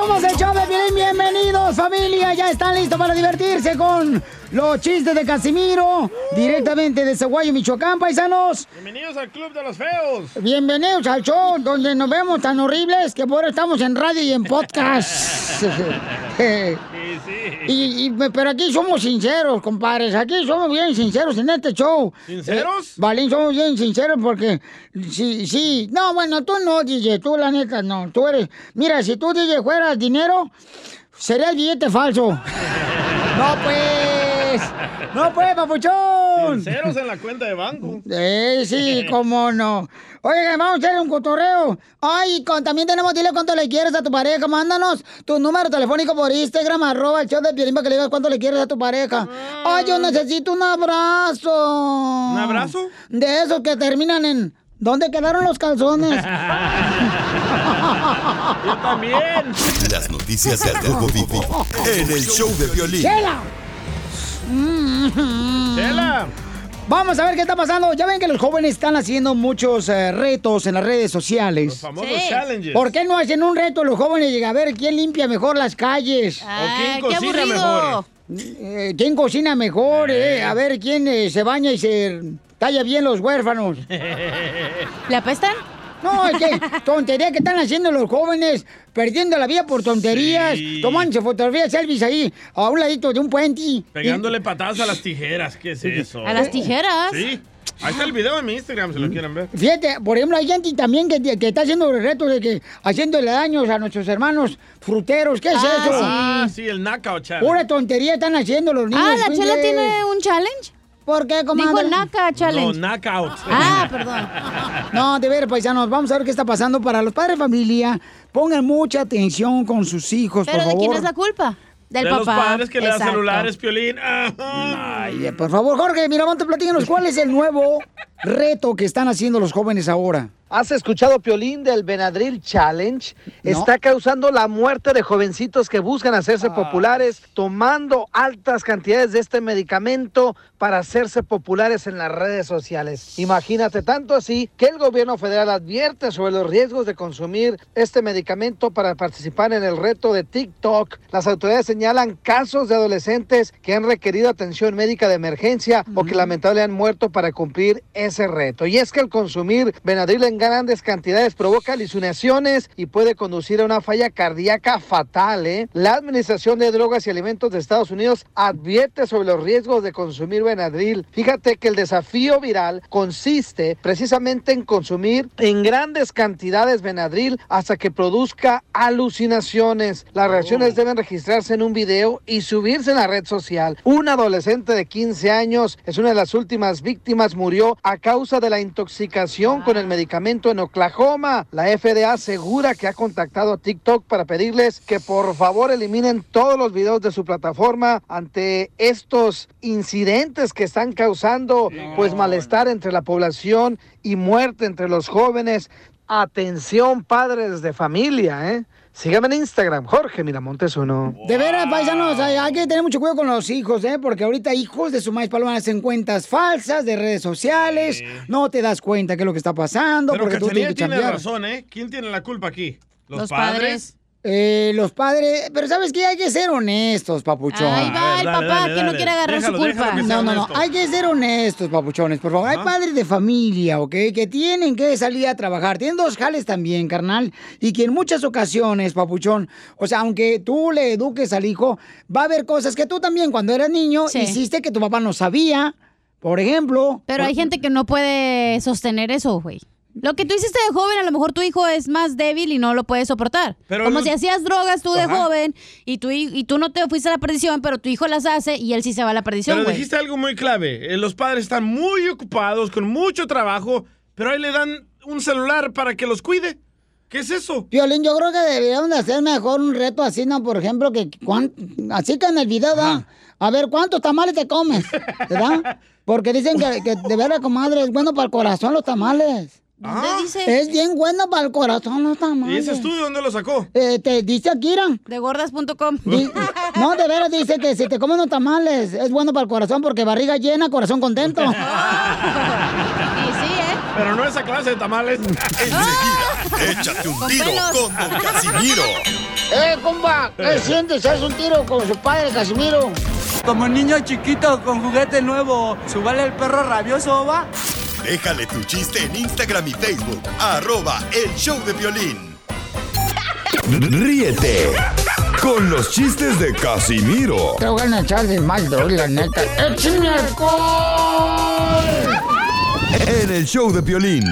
Somos el show. Bienvenidos, familia. Ya están listos para divertirse con los chistes de Casimiro. Directamente de Zaguayo, Michoacán, paisanos. Bienvenidos al Club de los Feos. Bienvenidos al show donde nos vemos tan horribles que ahora estamos en radio y en podcast. Y, y- pero aquí somos sinceros, compadres. Aquí somos bien sinceros en este show. ¿Sinceros? Eh, Valín, somos bien sinceros porque sí, sí. No, bueno, tú no, DJ. Tú, la neta, no. Tú eres. Mira, si tú, DJ, fueras dinero, sería el billete falso. no, pues. No, pues, papuchón. Ceros en la cuenta de banco. Eh, sí, cómo no. Oigan, vamos a hacer un cotorreo. Ay, con- también tenemos, dile cuánto le quieres a tu pareja. Mándanos tu número telefónico por Instagram, arroba el show de Piolín, para que le digas cuánto le quieres a tu pareja. Ay, yo necesito un abrazo. ¿Un abrazo? De esos que terminan en... ¿Dónde quedaron los calzones? Yo también. Las noticias del Rojo Vivo en el show de violín. ¡Chela! Chela. Vamos a ver qué está pasando. Ya ven que los jóvenes están haciendo muchos eh, retos en las redes sociales. Famosos challenges. ¿Por qué no hacen un reto los jóvenes y a ver quién limpia mejor las calles? ¿O quién cocina mejor? Eh, ¿Quién cocina mejor? eh? A ver quién eh, se baña y se talla bien los huérfanos. ¿Le apestan? No, es que tontería que están haciendo los jóvenes, perdiendo la vida por tonterías, Sí. tomándose fotografías selfies ahí, a un ladito de un puente. Pegándole patadas a las tijeras. ¿Qué es eso? ¿A las tijeras? Sí. Ahí está el video en mi Instagram, si lo quieren ver. Fíjate, por ejemplo, hay gente también que, que está haciendo el reto de que haciéndole daños a nuestros hermanos fruteros. ¿Qué es Ah, eso? Ah, sí, el knockout challenge. Pura tontería están haciendo los niños. Ah, ¿la chela tiene un challenge? ¿Por qué, comadre? Dijo Naka No, Challenge. knockout. Ah, perdón. No, de ver, paisanos, vamos a ver qué está pasando para los padres de familia. Pongan mucha atención con sus hijos, ¿Pero por de favor. quién es la culpa? Del de papá. los padres que le dan celulares, Piolín. Ajá. Ay, por favor, Jorge, Miramonte, platícanos cuál es el nuevo reto que están haciendo los jóvenes ahora. ¿Has escuchado, Piolín, del Benadryl Challenge? Está causando la muerte de jovencitos que buscan hacerse populares tomando altas cantidades de este medicamento para hacerse populares en las redes sociales. Imagínate, tanto así que el gobierno federal advierte sobre los riesgos de consumir este medicamento para participar en el reto de TikTok. Las autoridades señalan casos de adolescentes que han requerido atención médica de emergencia o que lamentablemente han muerto para cumplir ese reto. Y es que el consumir Benadryl en grandes cantidades provoca alucinaciones y puede conducir a una falla cardíaca fatal. ¿eh? La Administración de Drogas y Alimentos de Estados Unidos advierte sobre los riesgos de consumir Benadryl. Fíjate que el desafío viral consiste precisamente en consumir en grandes cantidades Benadryl hasta que produzca alucinaciones. Las reacciones deben registrarse en un video y subirse en la red social. Un adolescente de 15 años es una de las últimas víctimas, murió a causa de la intoxicación con el medicamento en Oklahoma. La FDA asegura que ha contactado a TikTok para pedirles que por favor eliminen todos los videos de su plataforma ante estos incidentes que están causando pues malestar entre la población y muerte entre los jóvenes. Atención padres de familia, ¿eh? Síganme en Instagram, Jorge Miramontes uno. De veras, paisanos, hay, hay que tener mucho cuidado con los hijos, ¿eh? Porque ahorita hijos de su maíz paloma hacen cuentas falsas de redes sociales, no te das cuenta qué es lo que está pasando, Pero porque tú tienes que tiene razón, ¿eh? ¿Quién tiene la culpa aquí? ¿Los, Los padres? Eh, los padres, pero ¿sabes qué? Hay que ser honestos, papuchón. Ahí va el dale, papá dale, que no quiere agarrar Déjalo, su culpa. que No, no, no. Hay que ser honestos, papuchones, por favor. Hay padres de familia, ¿ok? Que tienen que salir a trabajar. Tienen dos jales también, carnal. Y que en muchas ocasiones, papuchón, o sea, aunque tú le eduques al hijo, va a haber cosas que tú también, cuando eras niño, Sí. hiciste que tu papá no sabía. Por ejemplo. Pero hay gente que no puede sostener eso, güey. Lo que tú hiciste de joven, a lo mejor tu hijo es más débil y no lo puede soportar. Pero Como si hacías drogas tú de Ajá. joven y tú, y tú no te fuiste a la perdición, pero tu hijo las hace y él sí se va a la perdición, Pero güey. dijiste algo muy clave. Eh, Los padres están muy ocupados, con mucho trabajo, pero ahí le dan un celular para que los cuide. ¿Qué es eso? Violín, yo creo que deberíamos de hacer mejor un reto así, ¿no? Por ejemplo, que cuán- así que en el video, ¿verdad? A ver, ¿cuántos tamales te comes? ¿Verdad? Porque dicen que, que de veras, comadre, es bueno para el corazón los tamales. ¿Dónde dice? Es bien bueno para el corazón los ¿Y tamales. ese estudio dónde lo sacó? Eh, te dice Irán. De gordas.com. No, de veras dice que si te comes unos tamales es bueno para el corazón porque barriga llena, corazón contento. Y sí, ¿eh? Pero no esa clase de tamales. Enseguida, échate un Con tiro pelos. con Don Casimiro. ¡Eh, compa! ¿Qué sientes? ¿Haz un tiro con su padre, Casimiro? Como niño chiquito con juguete nuevo, ¿subale el perro rabioso, va? Déjale tu chiste en Instagram y Facebook. Arroba el show de violín. Ríete con los chistes de Casimiro Te voy a echar de mal, droga, la neta. ¡Échame alcohol! en el show de violín.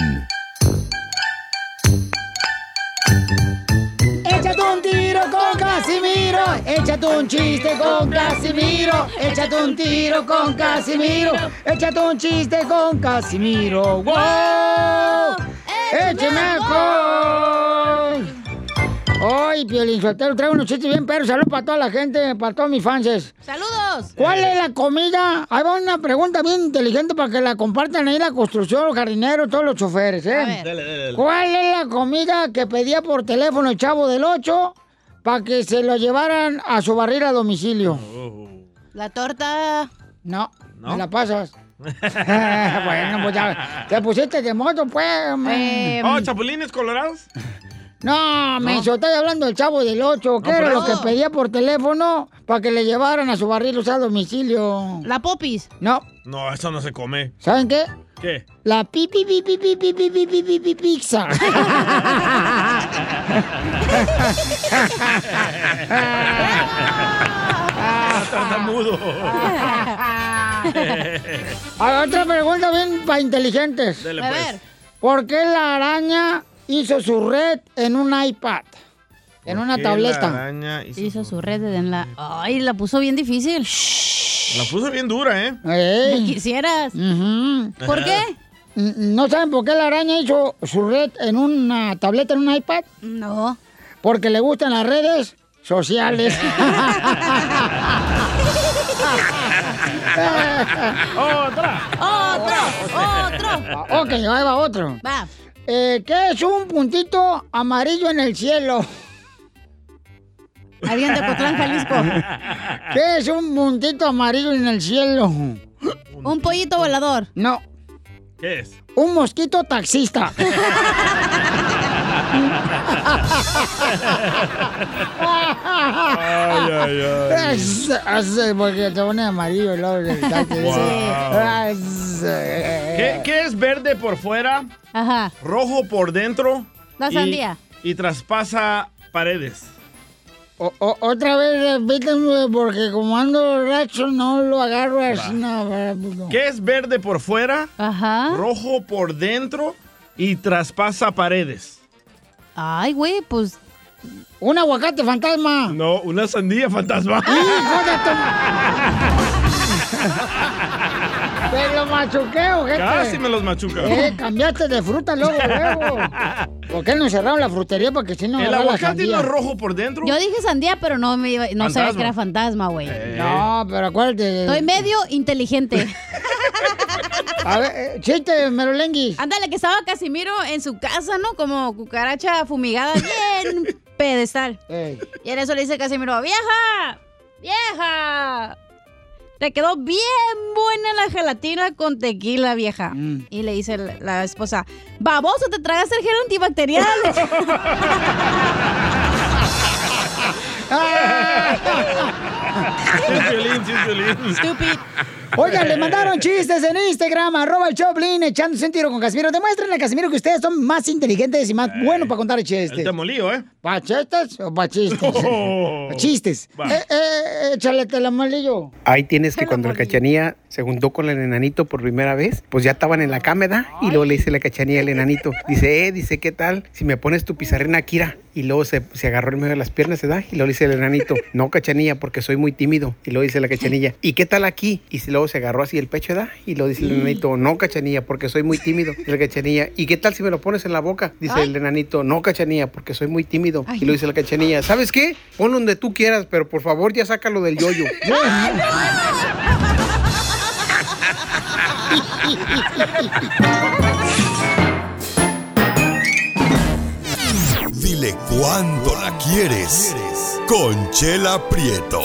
Un chiste con Casimiro. Échate un tiro con Casimiro. Échate un chiste con Casimiro. ¡Wow! ¡Échame alcohol! Hoy, Piolín traigo unos chistes bien perros. Saludos para toda la gente, para todos mis fans. ¡Saludos! ¿Cuál es la comida? Ahí va una pregunta bien inteligente para que la compartan ahí la construcción, los jardineros, todos los choferes, ¿eh? A ver. Dale, dale, dale. ¿Cuál es la comida que pedía por teléfono el chavo del 8 para que se lo llevaran a su barril a domicilio? La torta. No, ¿No? me la pasas. bueno, pues ya te pusiste de moto, pues. Eh, Oh, chapulines colorados. no, me estoy hablando del chavo del 8. ¿Qué No, era lo que pedía por teléfono para que le llevaran a su barril a domicilio? la popis. No, No, eso no se come. ¿saben qué? ¿Qué? La pipi pipi pipi pipi pipi pipi pizza. Tartamudo. A otra pregunta bien para inteligentes. Dale, A pues. ver. ¿Por qué la araña hizo su red en un iPad? En ¿Por una qué La tableta. araña hizo, Hizo su red en la. Ay, la puso bien difícil. La puso bien dura, ¿eh? Ey. Quisieras. ¿Por qué? ¿No saben por qué la araña hizo su red en una tableta, en un iPad? No. Porque le gustan las redes sociales. ¡Otra! Otro, otro. ok, ahí va otro. Va. Eh, ¿Qué es un puntito amarillo en el cielo? Alguien de Cotlán, Jalisco. ¿Qué es un puntito amarillo en el cielo? Un pollito volador. No, ¿Qué es? un mosquito taxista. Ay, ay, ay. Es- es- Porque te pone amarillo el lado del. Es- ¿Qué, qué es verde por fuera, Ajá. rojo por dentro? La y- sandía. Y traspasa paredes. O- o- otra vez repíteme porque como ando racho no lo agarro así. No, no. ¿Qué es verde por fuera, Ajá. rojo por dentro y traspasa paredes? Ay, güey, pues. Un aguacate fantasma. No, una sandía fantasma. ¡Hijo de tu... ¿Te lo machuqueo, gente? Casi me los machuca. Eh, cambiaste de fruta luego, luego. ¿Por qué no cerraron la frutería? Porque si no ¿El aguacate no es rojo por dentro? Yo dije sandía, pero no me iba- no sabía que era fantasma, güey. Eh, No, pero acuérdate. Estoy medio inteligente. A ver, eh, chiste, Merolenguis. Ándale, que estaba Casimiro en su casa, ¿no? Como cucaracha fumigada, bien pedestal. Ey. Y en eso le dice Casimiro, ¡vieja! ¡Vieja! Te quedó bien buena la gelatina con tequila, vieja. Mm. Y le dice la, la esposa, baboso, te tragas el gel antibacterial. Stupid. Oigan, le mandaron chistes en Instagram, arroba el Choplin, echándose un tiro con Casimiro. Demuéstrenle a Casimiro que ustedes son más inteligentes y más buenos para contar El chistes. temolío, ¿eh? ¿Pa chistes o pa chistes? Oh. Chistes. Va. Eh, eh, échale telemalillo. Ahí tienes que cuando la cachanilla se juntó con el enanito por primera vez, pues ya estaban en la cama, ¿verdad? Y luego le dice la cachanilla al enanito, dice, eh, dice, ¿qué tal? Si me pones tu pizarrina, Kira. Y luego se, se agarró en medio de las piernas, ¿verdad? Y luego le dice el enanito, no, cachanilla, porque soy muy tímido. Y luego dice la cachanilla, ¿y qué tal aquí? Y si luego se agarró así el pecho, ¿da? Y lo dice el enanito, no, cachanilla, porque soy muy tímido. La cachanilla, ¿y qué tal si me lo pones en la boca? Dice el enanito, no, cachanilla, porque soy muy tímido. Y lo dice la cachanilla, ¿sabes qué? Ponlo donde tú quieras, pero por favor ya sácalo del yoyo. Dile cuándo la quieres. Conchela Prieto.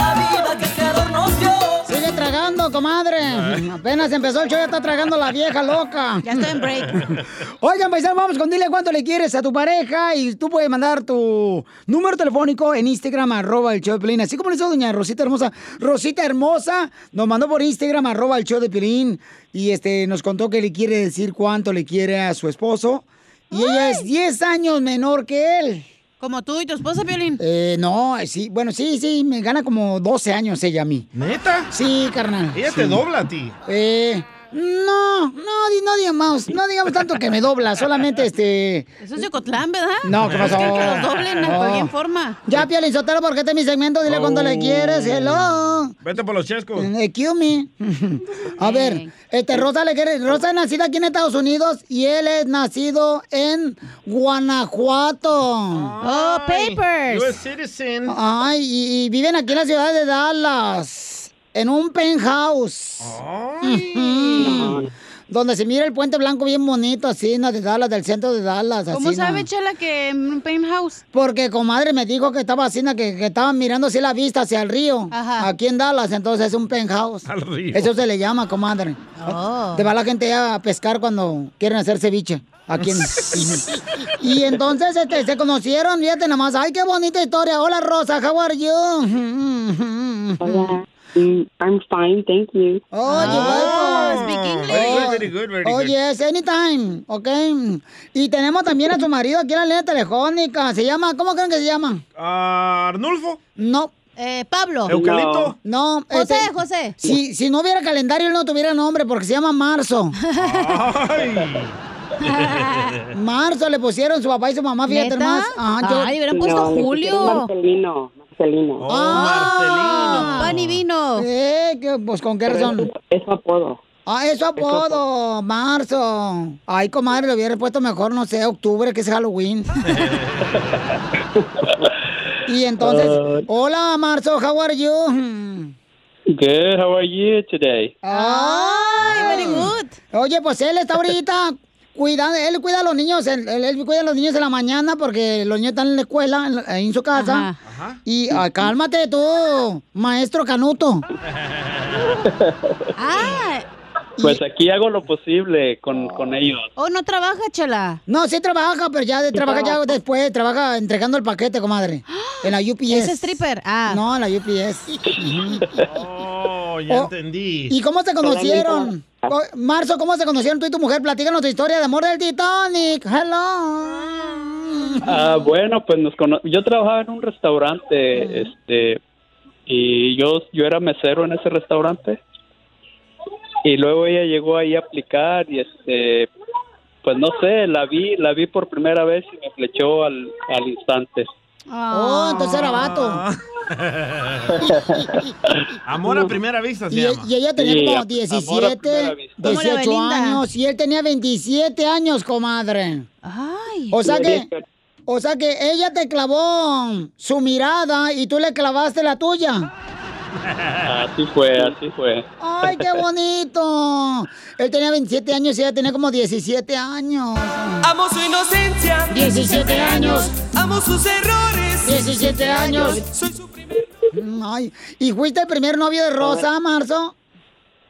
tragando, comadre. Apenas empezó el show, ya está tragando la vieja loca. Ya estoy en break. Oigan, paisano, vamos con dile cuánto le quieres a tu pareja y tú puedes mandar tu número telefónico en Instagram, arroba el show de Pelín. Así como le hizo doña Rosita Hermosa. Rosita Hermosa nos mandó por Instagram, arroba el show de Pelín. Y este, nos contó que le quiere decir cuánto le quiere a su esposo. Y ella es 10 años menor que él. Como tú y tu esposa, Piolín. Eh, no, sí, bueno, sí, sí, me gana como 12 años ella a mí. ¿Neta? Sí, carnal. Ella sí. te dobla a ti. Eh, no, no, no digamos, no digamos tanto que me dobla, solamente este... Eso es de Cotlán, ¿verdad? No, ¿qué pasó? Es que, que los doblen de No. cualquier forma. Ya, Piolín Sotelo, porque este es mi segmento, dile cuánto le quieres, hello. Vete por los chescos. Eh, cue me. A ver, este Rosa le quiere, Rosa es nacida aquí en Estados Unidos y él es nacido en Guanajuato. Oh, papers. US citizen. Ay, y, y viven aquí en la ciudad de Dallas, en un penthouse. Donde se mira el puente blanco bien bonito, así, de Dallas, del centro de Dallas. ¿Cómo así, sabe, ¿no? Chela, que en un penthouse? Porque comadre me dijo que estaba así, que, que estaban mirando así la vista hacia el río. Aquí en Dallas, entonces es un penthouse. Al río. Eso se le llama, comadre. Oh. Te va la gente a pescar cuando quieren hacer ceviche. Aquí en... y entonces este, se conocieron, fíjate nomás. Ay, qué bonita historia. Hola, Rosa, how are you? Hola. Mm, I'm fine, thank you. Oh, you're welcome. speak English. Very good, very good, very Oh, good. yes, anytime, ok. Y tenemos también a su marido aquí en la línea telefónica. Se llama, ¿cómo creen que se llama? Ah, Arnulfo. No. Eh, Pablo. Eucalipto. No. José, este, José. Si, si no hubiera calendario, él no tuviera nombre porque se llama Marzo. Ay. Marzo le pusieron su papá y su mamá, fíjate ¿Neta? más. Ajá, Ay, hubieran puesto Julio. Marcelino, Marcelino. Oh, Ah. Pan y vino. Eh, que, pues con qué Pero razón. Es, es su apodo. Ah, es su apodo, Marzo. Ay, comadre, le hubiera puesto mejor, no sé, octubre, que es Halloween. y entonces, hola, Marzo, how are you? Good. How are you today? Ay, very good. Oye, pues él está ahorita cuidando, él cuida a los niños, él, él- él cuida a los niños en la mañana porque los niños están en la escuela, en, la- en su casa. Ajá. Y ah, cálmate tú, maestro Canuto. Ah, Pues aquí hago lo posible con, con ellos. oh, no trabaja, Chela. No, sí trabaja, pero ya de- trabaja ya después, trabaja entregando el paquete, comadre. En la UPS. ¿Es stripper? Ah. No, en la UPS. Oh, ya Oh, entendí. ¿Y cómo se conocieron? Co- Marzo, ¿cómo se conocieron tú y tu mujer? Platícanos tu historia de amor del Titanic. Hello. Ah, bueno, pues nos cono- yo trabajaba en un restaurante, este, y yo yo era mesero en ese restaurante. Y luego ella llegó ahí a aplicar y este, pues no sé, la vi, la vi por primera vez y me flechó al, al instante. Oh, entonces era vato. Ah. Amor a primera vista se Y, llama. y ella tenía Sí, como amor a 17, primera vista. Como la 18 Belinda. años y él tenía 27 años, comadre. Ay. O sea que, o sea que ella te clavó su mirada y tú le clavaste la tuya. Así fue, así fue. Ay, qué bonito. Él tenía 27 años y ella tenía como 17 años. Amo su inocencia. 17 años. Amo sus errores. 17 años. Soy su primer. Ay, ¿y fuiste el primer novio de Rosa, Marzo?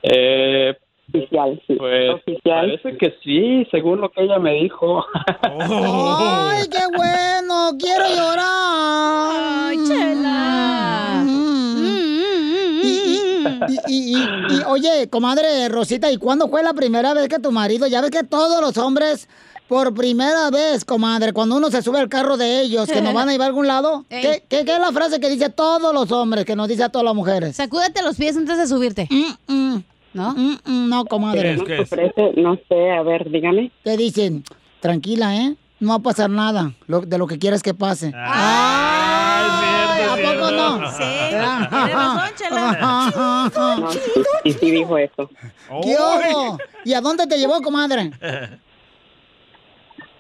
Eh, Oficial, sí. pues Oficial. parece que sí, según lo que ella me dijo. Ay, qué bueno, quiero llorar. Ay, Chela. Y, y- y- oye, comadre Rosita, ¿y cuándo fue la primera vez que tu marido, ya ves que todos los hombres por primera vez, comadre, cuando uno se sube al carro de ellos, que nos van a llevar a algún lado. ¿qué, qué, qué es la frase que dice a todos los hombres, que nos dice a todas las mujeres? Sacúdete los pies antes de subirte. ¿No? no, comadre. ¿Qué es? ¿Qué es? No sé, a ver, dígame. Te dicen, tranquila, ¿eh? No va a pasar nada lo- de lo que quieres que pase. ¡Ay! ¿A poco no? Sí, razón, chela. Y sí dijo eso. ¿Qué ojo? ¿Y a dónde te llevó, comadre?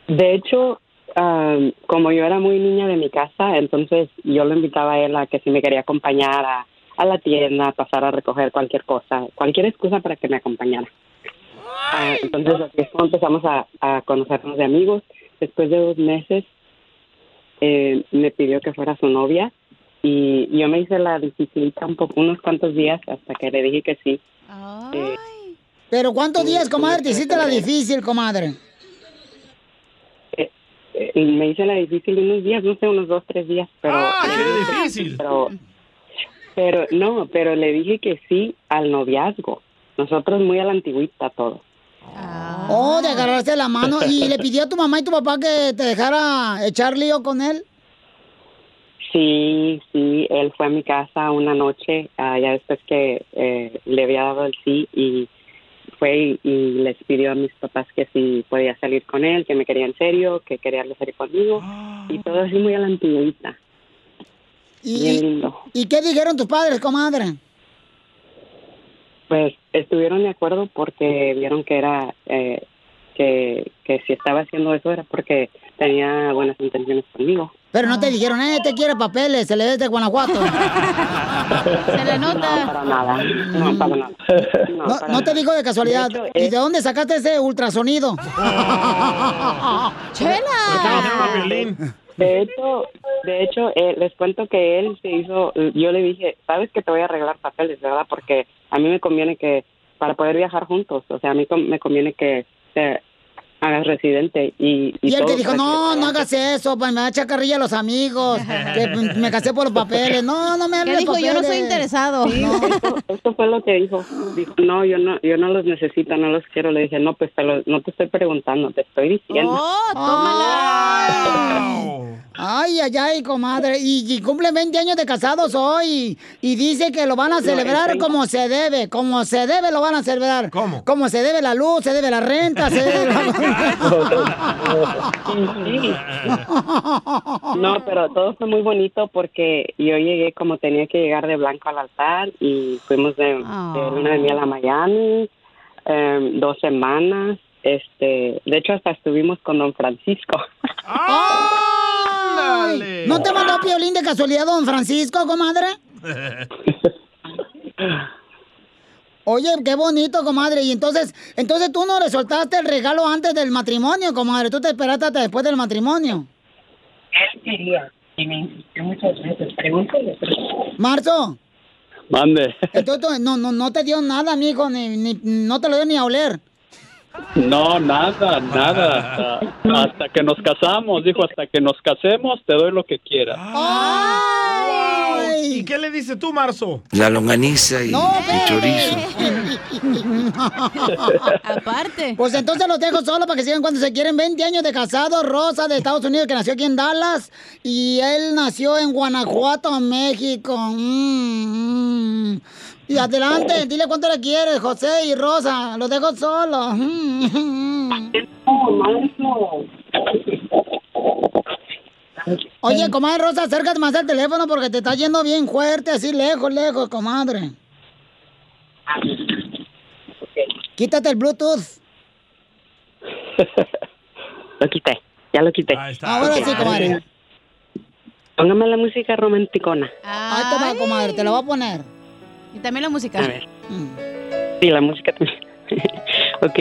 De hecho, am, como yo era muy niña de mi casa, entonces yo lo invitaba a él a que si me quería acompañar a, a la tienda, a pasar a recoger cualquier cosa, cualquier excusa para que me acompañara. Ah, entonces así es como empezamos a, a conocernos de amigos. Después de dos meses eh, me pidió que fuera su novia y yo me hice la dificilita un poco, unos cuantos días hasta que le dije que sí. Eh, ¿Pero cuántos días, comadre, te hiciste la difícil, comadre? eh, me hice la difícil unos días, no sé, unos dos, tres días, pero... ¡Ah, qué difícil! Pero, pero, no, pero le dije que sí al noviazgo. Nosotros muy a la antigüita todo. Oh, de agarrarse la mano. ¿Y le pidió a tu mamá y tu papá que te dejara echar lío con él? Sí, sí, él fue a mi casa una noche, ah, ya después que eh, le había dado el sí y fue y, y les pidió a mis papás que si podía salir con él, que me quería en serio, que quería salir conmigo y todo así muy a la antigüita. ¿Y, Bien lindo. ¿Y qué dijeron tus padres, comadre? Pues estuvieron de acuerdo porque vieron que era eh, que, que si estaba haciendo eso era porque tenía buenas intenciones conmigo. Pero no te dijeron, eh, te quiere papeles, se le ve de Guanajuato. Se le No, para nada. No, para nada. No, No, para no te digo de casualidad. De hecho, ¿Y es- de dónde sacaste ese ultrasonido? ¡Chela! De hecho, de hecho eh, les cuento que él se hizo, yo le dije, sabes que te voy a arreglar papeles, ¿verdad? Porque a mí me conviene que, para poder viajar juntos, o sea, a mí con- me conviene que hagas residente y... Y él todo te dijo, no, no hagas eso, pues me va a echar carrilla a los amigos, que me casé por los papeles. No, no me hables ¿Qué de dijo? Yo no soy interesado. Sí, esto, esto fue lo que dijo. Dijo, no, yo no, yo no los necesito, no los quiero. Le dije, no, pues te lo- no te estoy preguntando, te estoy diciendo. ¡Oh, tómala! Ay, ay, ay, comadre. Y, y cumple 20 años de casados hoy. Y dice que lo van a celebrar el como se debe. Como se debe lo van a celebrar. ¿Cómo? Como se debe la luz, se debe la renta, se debe No, pero todo fue muy bonito porque yo llegué como tenía que llegar de blanco al altar y fuimos de, de luna de miel a Miami em, dos semanas. Este, de hecho hasta estuvimos con Don Francisco. Ay, ¿No te mandó piolín de casualidad, don Francisco, comadre? Oye, qué bonito, comadre. Y entonces, entonces tú no le soltaste el regalo antes del matrimonio, comadre. Tú te esperaste hasta después del matrimonio. Él quería y me insistió muchas veces. Pregúntale. Marzo, Mande. entonces no, no, no te dio nada, mijo, ni, ni, no te lo dio ni a oler. No, nada, nada. Hasta, hasta que nos casamos, dijo, hasta que nos casemos te doy lo que quieras. ¿Y qué le dice tú, Marzo? La longaniza y, No, y chorizo. Aparte. Pues entonces los dejo solo para que sigan cuando se quieren. 20 años de casado, Rosa de Estados Unidos, que nació aquí en Dallas. Y él nació en Guanajuato, México. Mm, mm. Y adelante, dile cuánto le quieres, José y Rosa. Los dejo solos. Mm, Oye, comadre Rosa, acércate más al teléfono porque te está yendo bien fuerte, así lejos, lejos, comadre. Quítate el Bluetooth. Lo quité, ya lo quité. Ahora sí, comadre. Póngame la música romanticona. Ahí te va, comadre, te la voy a poner. Y también la música. A ver. Sí, la música también. ok.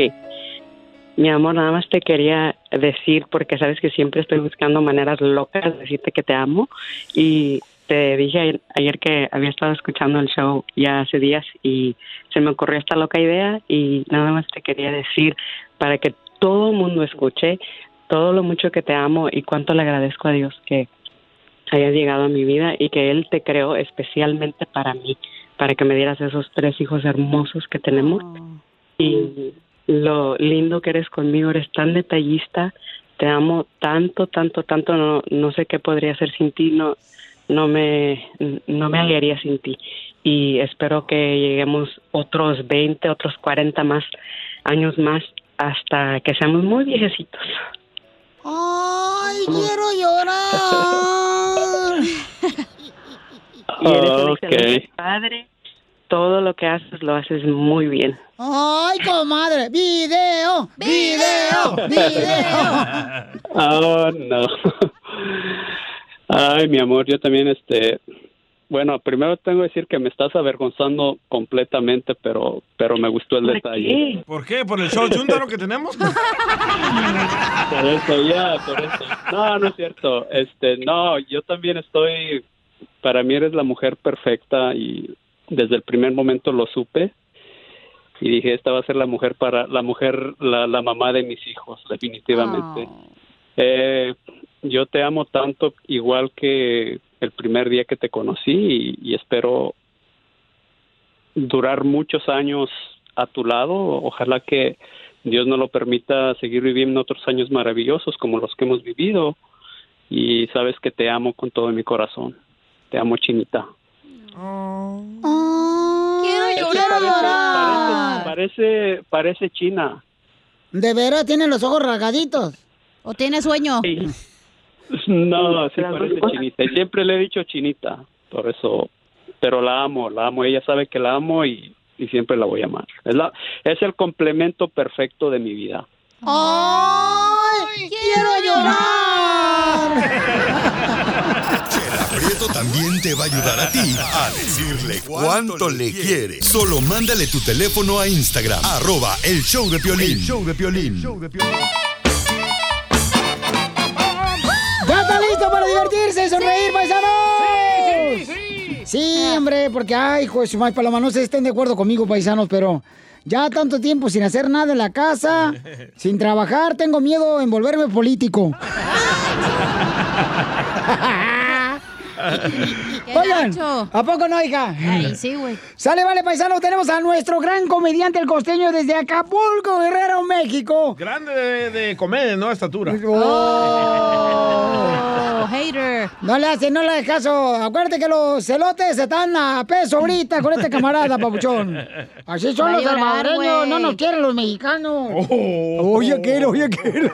Mi amor, nada más te quería decir, porque sabes que siempre estoy buscando maneras locas de decirte que te amo. Y te dije ayer, ayer que había estado escuchando el show ya hace días y se me ocurrió esta loca idea y nada más te quería decir para que todo el mundo escuche todo lo mucho que te amo y cuánto le agradezco a Dios que hayas llegado a mi vida y que Él te creó especialmente para mí, para que me dieras esos tres hijos hermosos que tenemos. Y lo lindo que eres conmigo, eres tan detallista, te amo tanto, tanto, tanto, no, no sé qué podría hacer sin ti, no, no me, no me hallaría sin ti. Y espero que lleguemos otros 20, otros 40 más años más hasta que seamos muy viejecitos. ¡Ay, quiero llorar! Y eres un Ok. excelente padre. Todo lo que haces lo haces muy bien. ¡Ay, comadre! ¡Video! ¡Video! ¡Video! Oh, no. Ay, mi amor, yo también, este, bueno, primero tengo que decir que me estás avergonzando completamente, pero, pero me gustó el detalle. ¿Por qué? ¿Por el show chúntaro que tenemos? Por eso, ya, por eso. No, no es cierto. Este, no, yo también estoy, para mí eres la mujer perfecta y desde el primer momento lo supe y dije, esta va a ser la mujer para, la mujer, la, la mamá de mis hijos, definitivamente. Eh, yo te amo tanto igual que el primer día que te conocí y, y espero durar muchos años a tu lado. Ojalá que Dios nos lo permita seguir viviendo otros años maravillosos como los que hemos vivido. Y sabes que te amo con todo mi corazón. Te amo, Chinita. ¡Quiero llorar! Parece, parece China. ¿De veras tiene los ojos rasgaditos? ¿O tiene sueño? No, sí parece Chinita. Y siempre le he dicho Chinita. Por eso, pero la amo, la amo. Ella sabe que la amo y, y siempre la voy a amar. Es, la, es el complemento perfecto de mi vida. ¡Ay, quiero llorar! Prieto también te va a ayudar a ti a decirle cuánto le quiere. Solo mándale tu teléfono a Instagram, arroba el show de Piolín. El show de Piolín. ¿Ya está listo para divertirse y sonreír, paisanos? Sí, sí, sí. hombre, porque, ay, hijo de su madre, Paloma, no sé si estén de acuerdo conmigo, paisanos, pero ya tanto tiempo sin hacer nada en la casa, sin trabajar, tengo miedo en volverme político. Oigan, ¿a poco no, hija? Ay, sí, güey. Sale, vale, paisano, tenemos a nuestro gran comediante, el costeño, desde Acapulco, Guerrero, México. Grande de, de comedia, ¿no? Estatura. Oh, hater. No le hace, no le hagas caso. Acuérdate que los celotes están a peso ahorita con este camarada, papuchón. Así son los salvadoreños, no nos quieren los mexicanos. Oye, aquel, oye, aquel.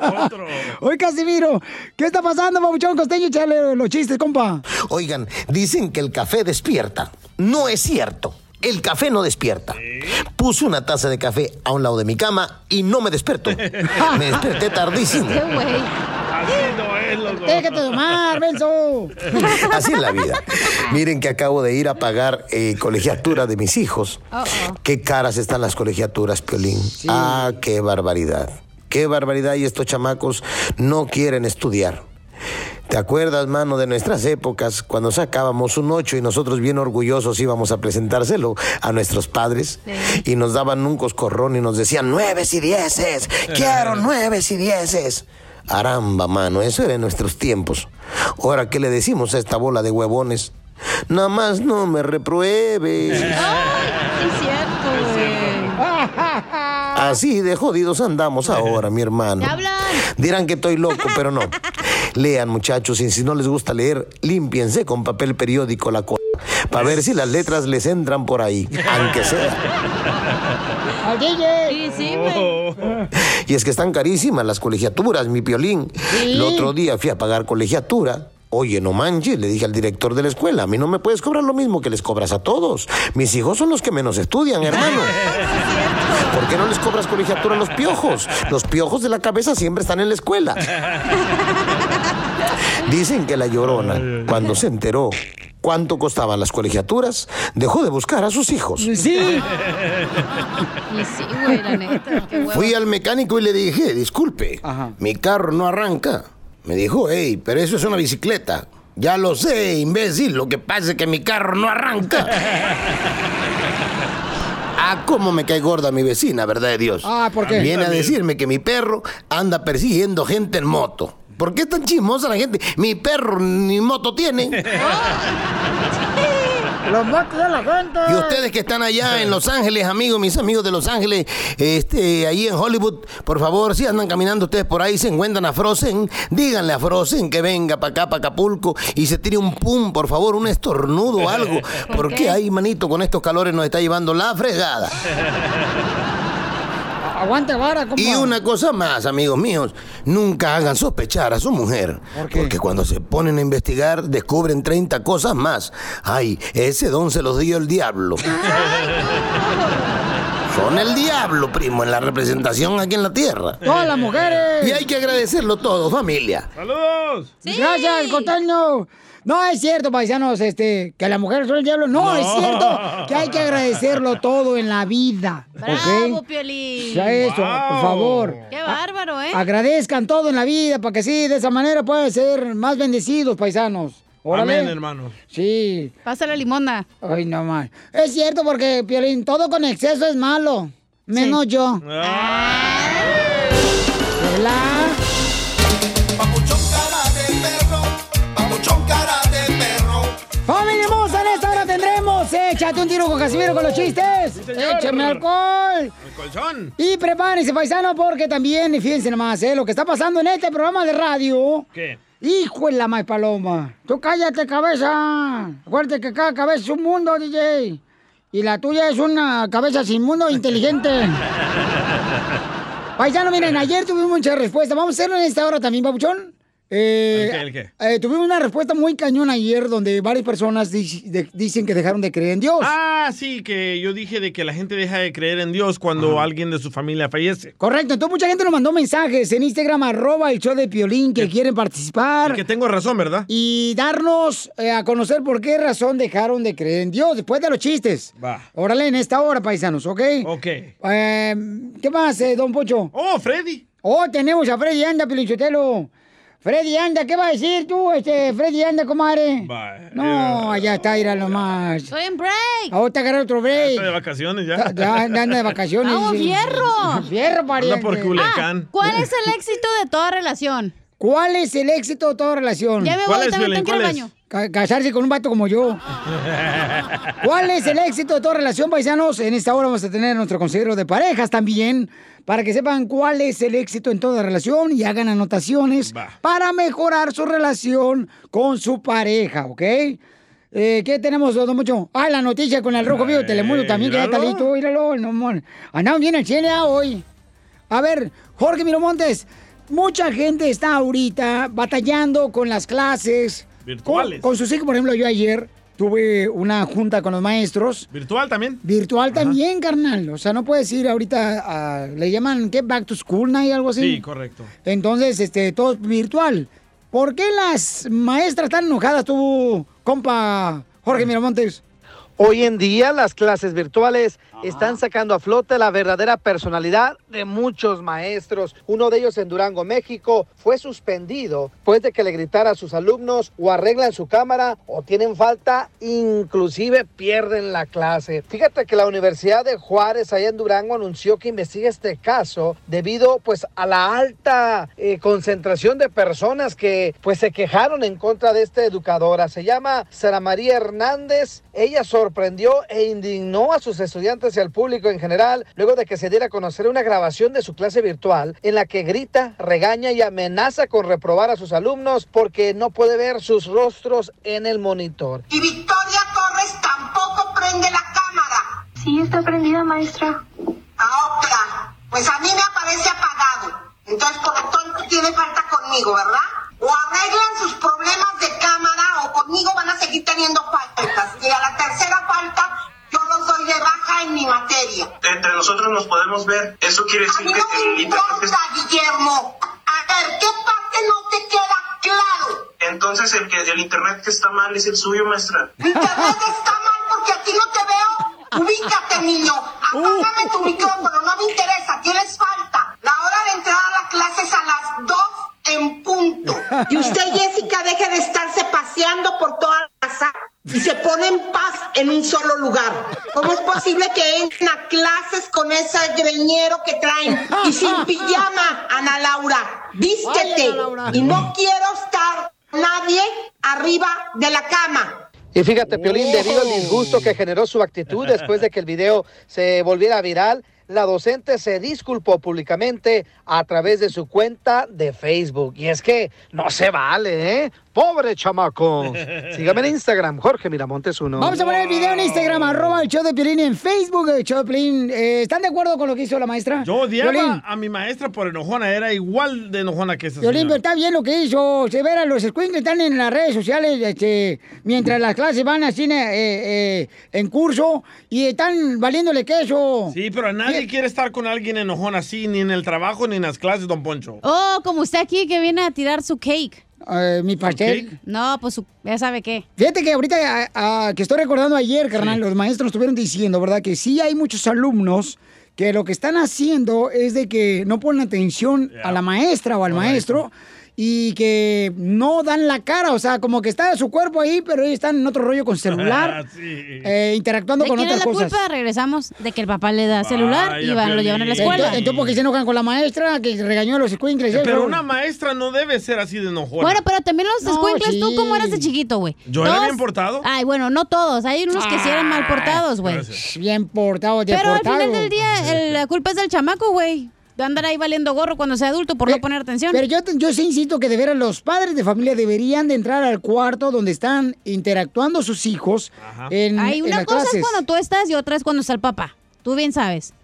Oye, Casimiro, ¿qué está pasando, papuchón costeño? Échale los chistes, compa. Oigan, dicen que el café despierta. No es cierto. El café no despierta. Puse una taza de café a un lado de mi cama y no me despertó. Me desperté tardísimo. Este güey. Así no es. Déjate tomar, Benzo. Así es la vida. Miren que acabo de ir a pagar eh, colegiatura de mis hijos. Qué caras están las colegiaturas, Piolín. Ah, qué barbaridad. Qué barbaridad. Y estos chamacos no quieren estudiar. ¿Te acuerdas, mano, de nuestras épocas, cuando sacábamos un 8 y nosotros bien orgullosos íbamos a presentárselo a nuestros padres? Y nos daban un coscorrón y nos decían, nueves y dieces, quiero nueves y dieces. Aramba, mano, eso era en nuestros tiempos. Ahora, ¿qué le decimos a esta bola de huevones? Nada más no me repruebes. Es cierto, güey. Así de jodidos andamos ahora, mi hermano. Dirán que estoy loco, pero no. Lean, muchachos, y si no les gusta leer, límpiense con papel periódico la cola. Para ver si las letras les entran por ahí, aunque sea. Sí, sí. Y es que están carísimas las colegiaturas, mi piolín. El otro día fui a pagar colegiatura. Oye, no manches, le dije al director de la escuela, a mí no me puedes cobrar lo mismo que les cobras a todos. Mis hijos son los que menos estudian, hermano. ¿Por qué no les cobras colegiatura a los piojos? Los piojos de la cabeza siempre están en la escuela. Dicen que la llorona, cuando se enteró cuánto costaban las colegiaturas, dejó de buscar a sus hijos. Sí. Y sí, güey, la neta. Qué. Fui al mecánico y le dije, disculpe, mi carro no arranca. Me dijo, hey, pero eso es una bicicleta. Ya lo sé, imbécil, lo que pasa es que mi carro no arranca. Ah, cómo me cae gorda mi vecina, ¿verdad de Dios? Ah, ¿por qué? Viene a decirme que mi perro anda persiguiendo gente en moto. ¿Por qué es tan chismosa la gente? Mi perro ni moto tiene. Los votos de la gente. Y ustedes que están allá en Los Ángeles, amigos, mis amigos de Los Ángeles, este, ahí en Hollywood, por favor, si andan caminando ustedes por ahí, se encuentran a Frozen, díganle a Frozen que venga para acá, para Acapulco, y se tire un pum, por favor, un estornudo o algo, porque ahí, manito, con estos calores nos está llevando la fregada. Aguante vara, compa. Y una cosa más, amigos míos, nunca hagan sospechar a su mujer. Porque cuando se ponen a investigar, descubren 30 cosas más. Ay, ese don se los dio el diablo. Son el diablo, primo, en la representación aquí en la tierra. Todas las mujeres. Y hay que agradecerlo todo, familia. ¡Saludos! Gracias, costeño. No es cierto, paisanos, este, que las mujeres son el diablo. No, es cierto que hay que agradecerlo todo en la vida. Bravo. Piolín. Ya eso, por favor. Qué bárbaro, ¿eh? Agradezcan todo en la vida para que sí, de esa manera puedan ser más bendecidos, paisanos. Órale. Amén, hermanos. Sí. Pasa la limonda. Ay, no más. Es cierto porque, Piolín, todo con exceso es malo. Menos yo. Hola. Échate un tiro con Casimiro con los chistes. señor. Échame alcohol. El colchón. Y prepárense, paisano, porque también, fíjense nomás, ¿eh? lo que está pasando en este programa de radio. ¿Qué? Hijo de la más paloma. Tú cállate, cabeza. Acuérdate que cada cabeza es un mundo, DJ. Y la tuya es una cabeza sin mundo inteligente. Paisano, miren, ayer tuvimos muchas respuestas. Vamos a hacerlo en esta hora también, Pabuchón. Eh, ¿El qué, el qué? eh, tuvimos una respuesta muy cañona ayer donde varias personas di- de- dicen que dejaron de creer en Dios. Ah, sí, que yo dije de que la gente deja de creer en Dios cuando alguien de su familia fallece. Correcto, entonces mucha gente nos mandó mensajes en Instagram, arroba el show de Piolín, que quieren participar. Que tengo razón, ¿verdad? Y darnos eh, a conocer por qué razón dejaron de creer en Dios después de los chistes. Va. Órale, en esta hora, paisanos, ¿ok? Ok. Eh, ¿Qué más, eh, don Pocho? Oh, Freddy. Oh, tenemos a Freddy Anda, Pelichotelo. Freddy Anda, ¿qué va a decir tú, este, Freddy Anda, comadre? No, allá está, irá nomás. Estoy en break. Ahorita agarra otro break. Estoy de vacaciones ya. Ya, ya anda de vacaciones. ¡Vamos, fierro! Fierro, pariente. Anda por Culiacán. ¿Cuál es el éxito de toda relación? ¿Cuál es el éxito de toda relación? Ya me voy, ¿Cuál es, también tengo que ir al ¿Cuál Ca- casarse con un vato como yo. ¿Cuál es el éxito de toda relación, paisanos? En esta hora vamos a tener a nuestro consejero de parejas también, para que sepan cuál es el éxito en toda relación y hagan anotaciones para mejorar su relación con su pareja, ¿ok? Eh, ¿Qué tenemos, don Mucho? Ah, la noticia con el Rojo Vivo de Telemundo también, que ya está listo. Míralo, no, mon. Andamos bien al ya hoy. A ver, Jorge Miramontes, mucha gente está ahorita batallando con las clases. Virtuales. Con, con sus hijos, por ejemplo, yo ayer tuve una junta con los maestros. ¿Virtual también? Virtual también, carnal. O sea, no puedes ir ahorita a... ¿Le llaman qué? ¿Back to school night? Algo así. Sí, correcto. Entonces, este, todo es virtual. ¿Por qué las maestras están enojadas tú, compa Jorge Miramontes? Hoy en día las clases virtuales están sacando a flote la verdadera personalidad de muchos maestros. Uno de ellos en Durango, México, fue suspendido después de que le gritara a sus alumnos o arreglan su cámara o tienen falta, inclusive pierden la clase. Fíjate que la Universidad de Juárez allá en Durango anunció que investiga este caso debido pues a la alta eh, concentración de personas que pues se quejaron en contra de esta educadora. Se llama Sara María Hernández. Ella sorprendió e indignó a sus estudiantes y al público en general luego de que se diera a conocer una grabación de su clase virtual en la que grita, regaña y amenaza con reprobar a sus alumnos porque no puede ver sus rostros en el monitor. Y Victoria Torres tampoco prende la cámara. Sí, está prendida, maestra. Ah, otra. Pues a mí me aparece apagado. Entonces, por lo tanto, tiene falta conmigo, ¿verdad? O arreglan sus problemas de cámara o conmigo van a seguir teniendo faltas. Y a la tercera falta, yo los doy de baja en mi materia. Entre nosotros nos podemos ver. Eso quiere A decir mí que no me el internet importa, Guillermo. A ver, ¿qué parte no te queda claro? es- Entonces el que el internet que está mal es el suyo, maestra. Internet está mal porque a ti no te veo. Ubícate, niño. Apágame tu micrófono, no me interesa. Tienes falta. La hora de entrar a la clase es a las 2 en punto. Y usted, Jessica, deje de estarse paseando por toda la casa y se pone en paz en un solo lugar. ¿Cómo es posible que entren a clases con ese greñero que traen y sin pijama, Ana Laura? Vístete. Ay, Ana Laura. Y no quiero estar nadie arriba de la cama. Y fíjate, Piolín, debido al disgusto que generó su actitud después de que el video se volviera viral, la docente se disculpó públicamente a través de su cuenta de Facebook. Y es que no se vale, ¿eh? Pobre chamaco. Sígame en Instagram, Jorge Miramontes uno. Vamos a poner el video en Instagram, arroba el show de Piolín, y en Facebook el show de Piolín. Eh, ¿Están de acuerdo con lo que hizo la maestra? Yo odiaba Piolín, a mi maestra por enojona, era igual de enojona que esa Piolín, pero está bien lo que hizo. Se verán, los squinkles están en las redes sociales este, mientras las clases van así eh, eh, en curso y están valiéndole queso. Sí, pero nadie quiere estar con alguien enojón así, ni en el trabajo ni en las clases, don Poncho. Oh, como usted aquí que viene a tirar su cake. Eh, mi pastel. No, pues su- ya sabe qué. Fíjate que ahorita a- a- que estoy recordando ayer, carnal, los maestros estuvieron diciendo, ¿verdad? Que sí hay muchos alumnos que lo que están haciendo es de que no ponen atención a la maestra o al maestro y que no dan la cara, o sea, como que está su cuerpo ahí, pero ellos están en otro rollo con celular, eh, interactuando ¿De con quién es la cosas. culpa? Regresamos de que el papá le da celular y van, lo llevan a la escuela. Entonces, entonces, ¿por qué se enojan con la maestra que regañó a los squinkles? Pero eso? una maestra no debe ser así de enojona. Bueno, pero también los No, squinkles, ¿tú sí. cómo eras de chiquito, güey? Yo era bien portado. Ay, bueno, no todos. Hay unos que sí eran mal portados, güey. Bien portado, Pero al final del día, el- la culpa es del chamaco, güey. De andar ahí valiendo gorro cuando sea adulto por no poner atención. Pero yo, yo sí insisto que de veras los padres de familia deberían de entrar al cuarto donde están interactuando sus hijos en, Hay en una las cosa clases. es cuando tú estás y otra es cuando está el papá. Tú bien sabes.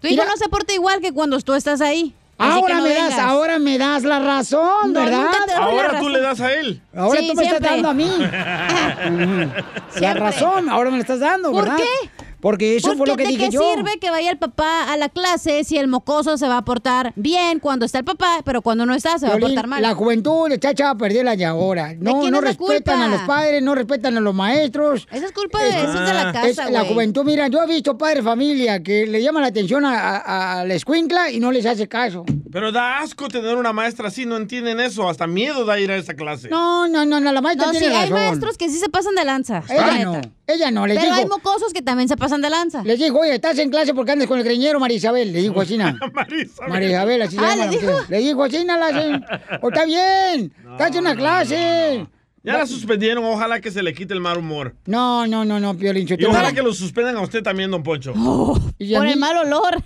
Tu hijo Mira. no se porta igual que cuando tú estás ahí. Así Ahora no me das, ahora me das la razón, No, ¿verdad? Ahora tú le das a él. Ahora Sí, tú me siempre. estás dando a mí. La razón, ahora me la estás dando, ¿Por ¿verdad? qué? Porque eso fue lo que ¿de dije qué yo. sirve que vaya el papá a la clase si el mocoso se va a portar bien cuando está el papá, pero cuando no está se va a portar mal? La juventud está echada a perder la de ahora. No, no es respetan culpa? a los padres, no respetan a los maestros. Esa es culpa de, eso es de la Es casa, la juventud, mira, yo he visto padres de familia que le llaman la atención a, a- a la escuincla y no les hace caso. Pero da asco tener una maestra así, no entienden eso. Hasta miedo da ir a esa clase. No, no, no, no, la maestra No, sí, tiene hay razón. maestros que sí se pasan de lanza. la Ella no, ella no, les Pero dijo. hay mocosos que también se pasan de lanza. Les dijo, oye, estás en clase porque andas con el greñero, María Isabel. Le dijo así, ¿no? María Isabel, así se Ah, llama ¿le dijo? Le dijo así, ¿no? La hacen. O está bien, estás en una clase. Ya la suspendieron, ojalá que se le quite el mal humor. No, no, no, no, Piolín. Y ojalá que lo suspendan a usted también, don Poncho. Y a Por mí- el mal olor.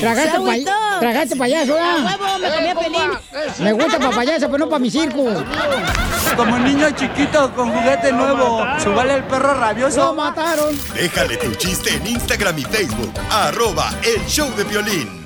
Tragaste, pa- tragaste payaso, ¿ah? huevo, me comí a pelín. Me gusta pa' payaso, pero no para mi circo. Como niño chiquito con juguete nuevo, subale el perro rabioso. Lo mataron. Déjale tu chiste en Instagram y Facebook. Arroba el show de violín.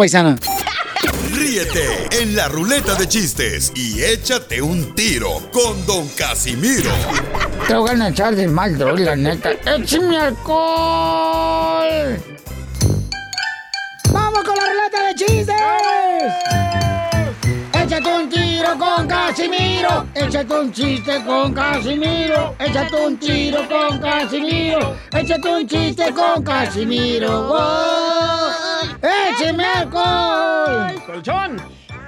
paisana. Ríete en la ruleta de chistes y échate un tiro con Don Casimiro. Te voy a echar de mal, la neta. ¡Échame alcohol! ¡Vamos con la ruleta de chistes! Échate un tiro con Casimiro. Échate un chiste con Casimiro. Échate un tiro con Casimiro. Échate un chiste con Casimiro. ¡Wow! ¡Écheme alcohol! ¡Colchón!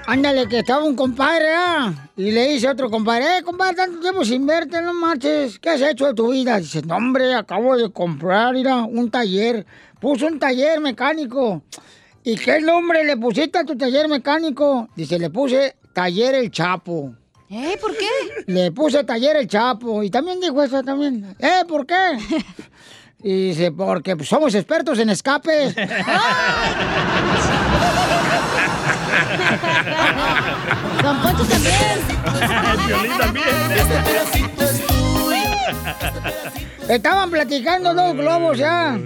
Ándale, que estaba un compadre, ¿ah? Y le dice a otro compadre, eh, compadre, tanto tiempo sin verte, no marches. ¿Qué has hecho de tu vida? Dice, no, hombre, acabo de comprar, mira, un taller. Puso un taller mecánico. ¿Y qué nombre le pusiste a tu taller mecánico? Dice, le puse Taller El Chapo. ¿Eh? ¿Por qué? Le puse Taller El Chapo. Y también dijo eso también. ¿Eh? ¿Por qué? Y dice, porque somos expertos en escapes. Don Poncho también. Violín también. Estaban platicando dos globos ya.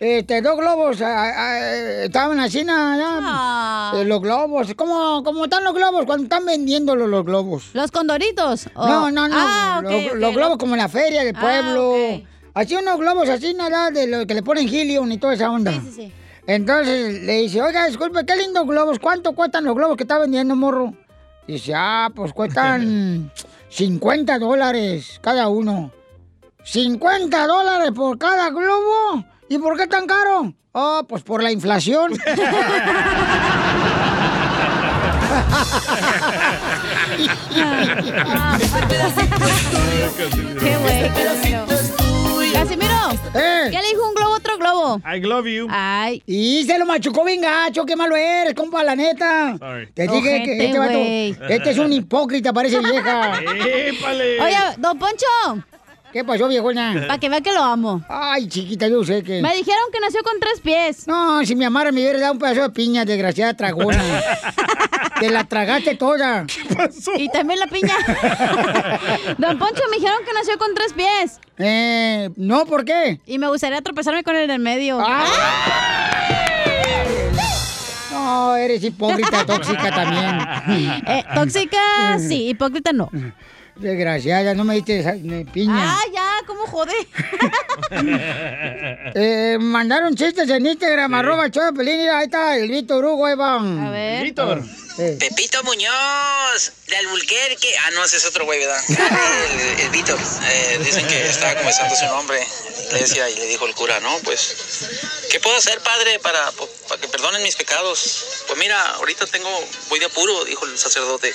Este, dos globos ah, ah, estaban así nada. Ah. Eh, los globos. ¿Cómo, ¿Cómo están los globos cuando están vendiéndolos los globos? ¿Los condoritos? o- No, no, no. Ah, los, globos como en la feria del Ah, pueblo. ok. Así unos globos así nada de los que le ponen helium y toda esa onda. Sí, sí, sí. Entonces le dice, oiga, disculpe, qué lindos globos. ¿Cuánto cuestan los globos que está vendiendo, morro? Dice, ah, pues cuestan 50 dólares cada uno. ¿50 dólares por cada globo? ¿Y por qué tan caro? Oh, pues por la inflación. Qué güey. Casimiro, Eh. ¿qué le dijo un globo a otro globo? I love you. Ay. Y se lo machucó bien gacho, qué malo eres, compa, la neta. Sorry. Te dije que este vato, este es un hipócrita, parece vieja. ¡Épale! Oye, don Poncho, ¿Qué pasó, viejona? para que vea que lo amo. Ay, chiquita, yo sé que... Me dijeron que nació con tres pies. No, si mi amara me hubiera dado un pedazo de piña, desgraciada tragona. Te la tragaste toda. Y también la piña. Don Poncho, me dijeron que nació con tres pies. Eh, no, ¿por qué? Y me gustaría tropezarme con el del medio. No, eres hipócrita, tóxica también. Eh, tóxica, sí, hipócrita no. Desgraciada, no me diste eh, piña. Ah, ya, ¿cómo jode? Eh, mandaron chistes en Instagram, arroba el Pelín, mira, ahí está el Víctor Hugo, ahí van. A ver. Víctor. Eh. Pepito Muñoz, de Albuquerque. Ah, no, ese es otro güey, ¿verdad? El, el Víctor. Eh, dicen que estaba comenzando su nombre en la iglesia y le dijo el cura, no, pues, ¿qué puedo hacer, padre, para, para que perdonen mis pecados? Pues mira, ahorita tengo, voy de apuro, dijo el sacerdote.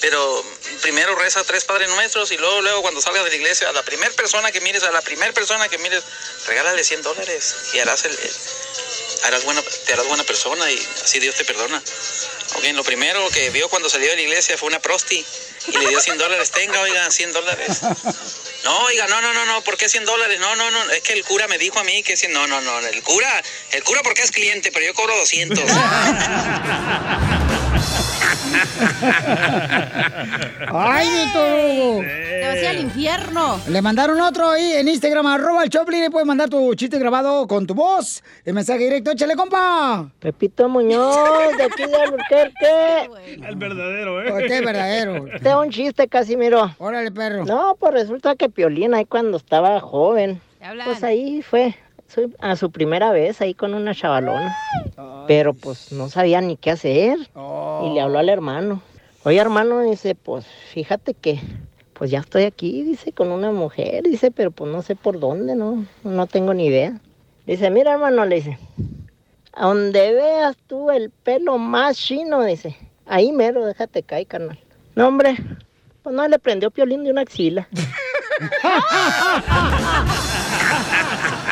Pero primero reza tres Padres Nuestros y luego, luego cuando salgas de la iglesia, a la primera persona que mires, a la primera persona que mires, regálale 100 dólares y harás el, harás buena, te harás buena persona y así Dios te perdona. Ok, lo primero que vio cuando salió de la iglesia fue una prosti y le dio 100 dólares. Tenga, oiga, 100 dólares. No, oiga, no, no, no, no, ¿por qué 100 dólares? No, no, no, es que el cura me dijo a mí que 100, no, no, no, el cura, el cura porque es cliente, pero yo cobro 200. Ay. Te vas al infierno. Le mandaron otro ahí en Instagram, arroba el Choplin, y puedes mandar tu chiste grabado con tu voz. El mensaje directo, échale, compa. Pepito Muñoz, de aquí de Albuquerque. El verdadero, ¿eh? Este es verdadero. Te un chiste, Casimiro. Órale, perro. No, pues resulta que Piolín ahí cuando estaba joven, pues ahí fue su- a su primera vez ahí con una chavalona. Pero pues no sabía ni qué hacer. Y le habló al hermano. Oye, hermano, dice, pues fíjate que pues ya estoy aquí, dice, con una mujer, dice, pero pues no sé por dónde, no, no tengo ni idea. Dice, mira, hermano, le dice, a donde veas tú el pelo más chino, dice, ahí mero, déjate caer, carnal. No, hombre, pues no le prendió piolín de una axila.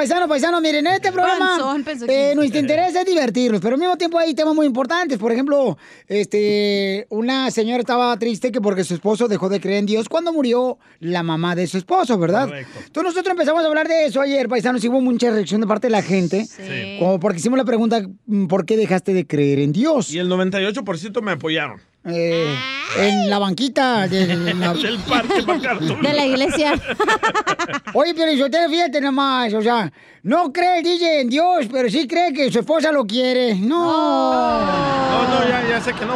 Paisanos, paisanos, paisanos, miren, este programa, Panzón, eh, nuestro interés es divertirnos, pero al mismo tiempo hay temas muy importantes. Por ejemplo, este, una señora estaba triste que porque su esposo dejó de creer en Dios cuando murió la mamá de su esposo, ¿verdad? Entonces nosotros empezamos a hablar de eso ayer, paisanos, y hubo mucha reacción de parte de la gente, Sí. como porque hicimos la pregunta, ¿por qué dejaste de creer en Dios? Y el 98% me apoyaron. Eh, en la banquita de la... Del parque. De la iglesia. Oye, pero yo te fíjate nomás, o sea, no cree el DJ en Dios, pero sí cree que su esposa lo quiere. No. No, no, ya, ya sé que no.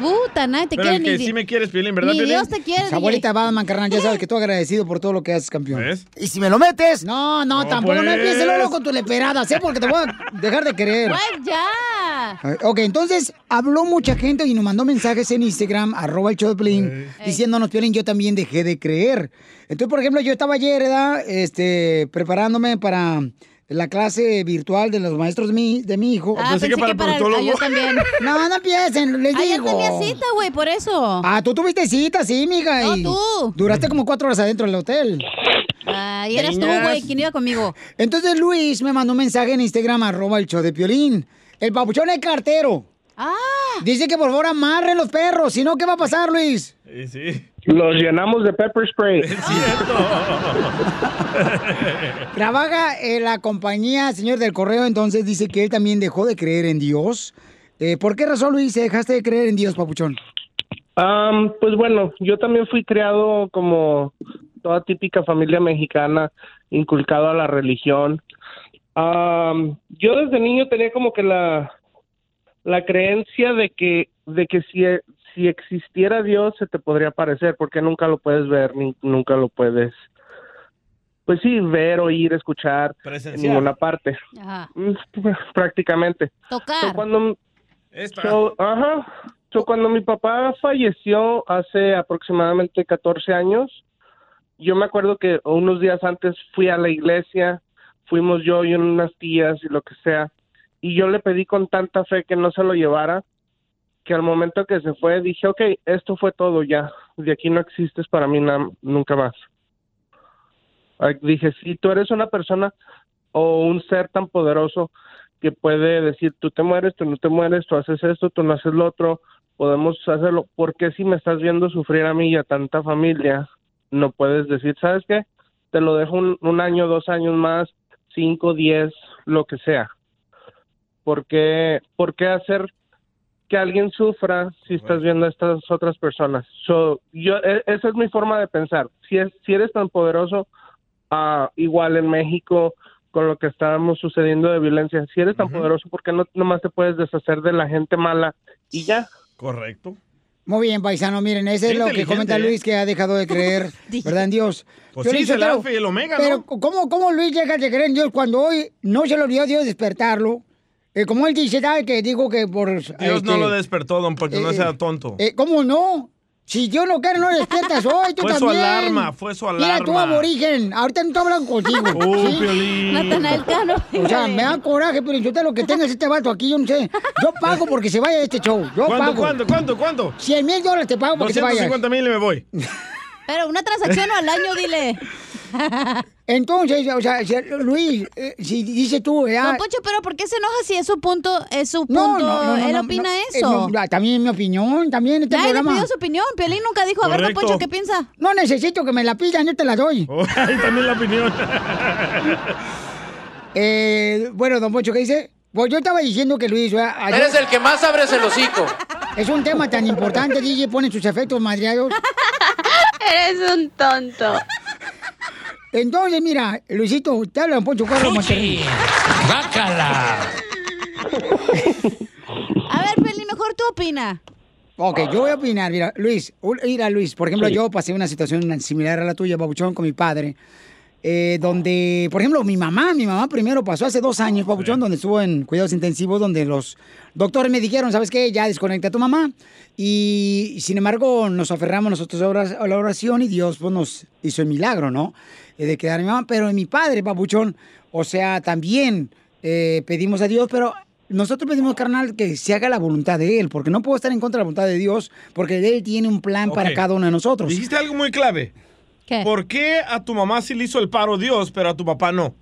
Puta, nadie te Pero quiere el que ni... sí me quieres, Piolín, ¿verdad, Ni Piolín? Dios te quiere, Esa abuelita Batman, carnal, ya sabes que tú agradecido por todo lo que haces, campeón. ¿Ves? Y si me lo metes. No, no, No, tampoco, no pues. empieces luego con tu leperada, ¿sí? Porque te voy a dejar de querer. Güey, ya. Ok, entonces habló mucha gente y nos mandó mensajes en Instagram, arroba el show de Piolín, diciéndonos, Piolín, yo también dejé de creer. Entonces, por ejemplo, yo estaba ayer, ¿verdad? Este, preparándome para la clase virtual de los maestros de mi, de mi hijo. Ah, pensé que para el Ah, yo también. No, no empiecen, les Ah, digo. tenía cita, güey, por eso. Ah, tú tuviste cita, sí, mija. No, y tú. Duraste como cuatro horas adentro del hotel. Ah, y eras tú, güey, ¿quién iba conmigo? Entonces Luis me mandó un mensaje en Instagram, arroba el show de Piolín. El papuchón es cartero. Ah. Dice que por favor amarren los perros, si no, ¿qué va a pasar, Luis? Sí, sí. Los llenamos de pepper spray. Trabaja en la compañía, señor del correo, entonces dice que él también dejó de creer en Dios. Eh, ¿Por qué razón, Luis, dejaste de creer en Dios, papuchón? Pues bueno, yo también fui criado como toda típica familia mexicana, inculcado a la religión. Yo desde niño tenía como que la, la creencia de que, de que si, si existiera Dios se te podría aparecer, porque nunca lo puedes ver, ni nunca lo puedes, pues sí, ver, oír, escuchar en ninguna parte. Ajá. Mm, Prácticamente. Tocar. So, cuando, so, ajá. So, cuando mi papá falleció hace aproximadamente 14 años, yo me acuerdo que unos días antes fui a la iglesia, fuimos yo y unas tías y lo que sea, y yo le pedí con tanta fe que no se lo llevara, que al momento que se fue dije, ok, esto fue todo ya, de aquí no existes para mí nunca más. Dije, si tú eres una persona o un ser tan poderoso que puede decir, tú te mueres, tú no te mueres, tú haces esto, tú no haces lo otro, podemos hacerlo. ¿Por qué si me estás viendo sufrir a mí y a tanta familia, no puedes decir, ¿sabes qué? Te lo dejo un, un año, dos años más, cinco, diez, lo que sea. ¿Por qué, por qué hacer que alguien sufra si estás viendo a estas otras personas? So, yo, e- esa es mi forma de pensar. Si, es, si eres tan poderoso, ah, igual en México, con lo que estábamos sucediendo de violencia, si eres tan poderoso, ¿por qué no nomás te puedes deshacer de la gente mala y ya? Correcto. Muy bien, paisano, miren, ese es lo que comenta ¿eh? Luis, que ha dejado de creer, ¿verdad, en Dios? Pues sí, el pero- alfa y el omega, Pero, ¿no? ¿cómo, ¿cómo Luis llega de creer en Dios cuando hoy no se le olvidó Dios despertarlo? Eh, como él dice, ¿sabe? Que digo que por... Dios este, no lo despertó, don, porque no eh, sea tonto. eh, ¿Cómo no? Si Dios no quiere, no despiertas hoy, tú Fue su también. alarma, fue su Mira, tú alarma. aborigen, ahorita no estoy hablando contigo. Uh, Piolín. Natanael Cano. O sea, me da coraje, pero yo te lo que tengas este vato aquí, yo no sé. Yo pago porque se vaya de este show. Yo ¿Cuánto, pago. cuánto, cuánto, cuánto? 100 mil dólares te pago porque te vayas. 250 mil y me voy. Pero una transacción al año, dile. Entonces, o sea, si- Luis, eh, si dices tú, ya... Don Poncho, pero ¿por qué se enoja si es su punto? Es su punto. No, no, no, no, Él no, opina no, eh, eso. no, también es mi opinión, también este Nadie le programa. pidió su opinión. Piolín nunca dijo, a ver, Don Correcto. Poncho, ¿qué piensa? No necesito que me la pidan, yo te la doy. Oh, ahí también la opinión. Eh, bueno, don Poncho, ¿qué dice? Pues yo estaba diciendo que Luis... Eres el que más abres el hocico. Es un tema tan importante, DJ, pone sus efectos madreados. Eres un tonto. Entonces, mira, Luisito, te habla don Poncho Carlos Monterrey. ¡Bácala! A ver, Piolín, mejor tú opina. Ok, yo voy a opinar. Mira, Luis, mira, Luis, por ejemplo, yo pasé una situación similar a la tuya, Pabuchón, con mi padre, eh, donde, por ejemplo, mi mamá, mi mamá primero pasó hace dos años, Pabuchón, donde estuvo en cuidados intensivos, donde los doctores me dijeron, ¿sabes qué? Ya desconecta a tu mamá. Y, sin embargo, nos aferramos nosotros a la oración y Dios pues, nos hizo el milagro, ¿no? Eh, de quedar a mi mamá. Pero mi padre, Pabuchón, o sea, también eh, pedimos a Dios, pero nosotros pedimos, carnal, que se haga la voluntad de Él, porque no puedo estar en contra de la voluntad de Dios, porque Él tiene un plan para cada uno de nosotros. Dijiste algo muy clave. ¿Qué? ¿Por qué a tu mamá sí le hizo el paro Dios, pero a tu papá no?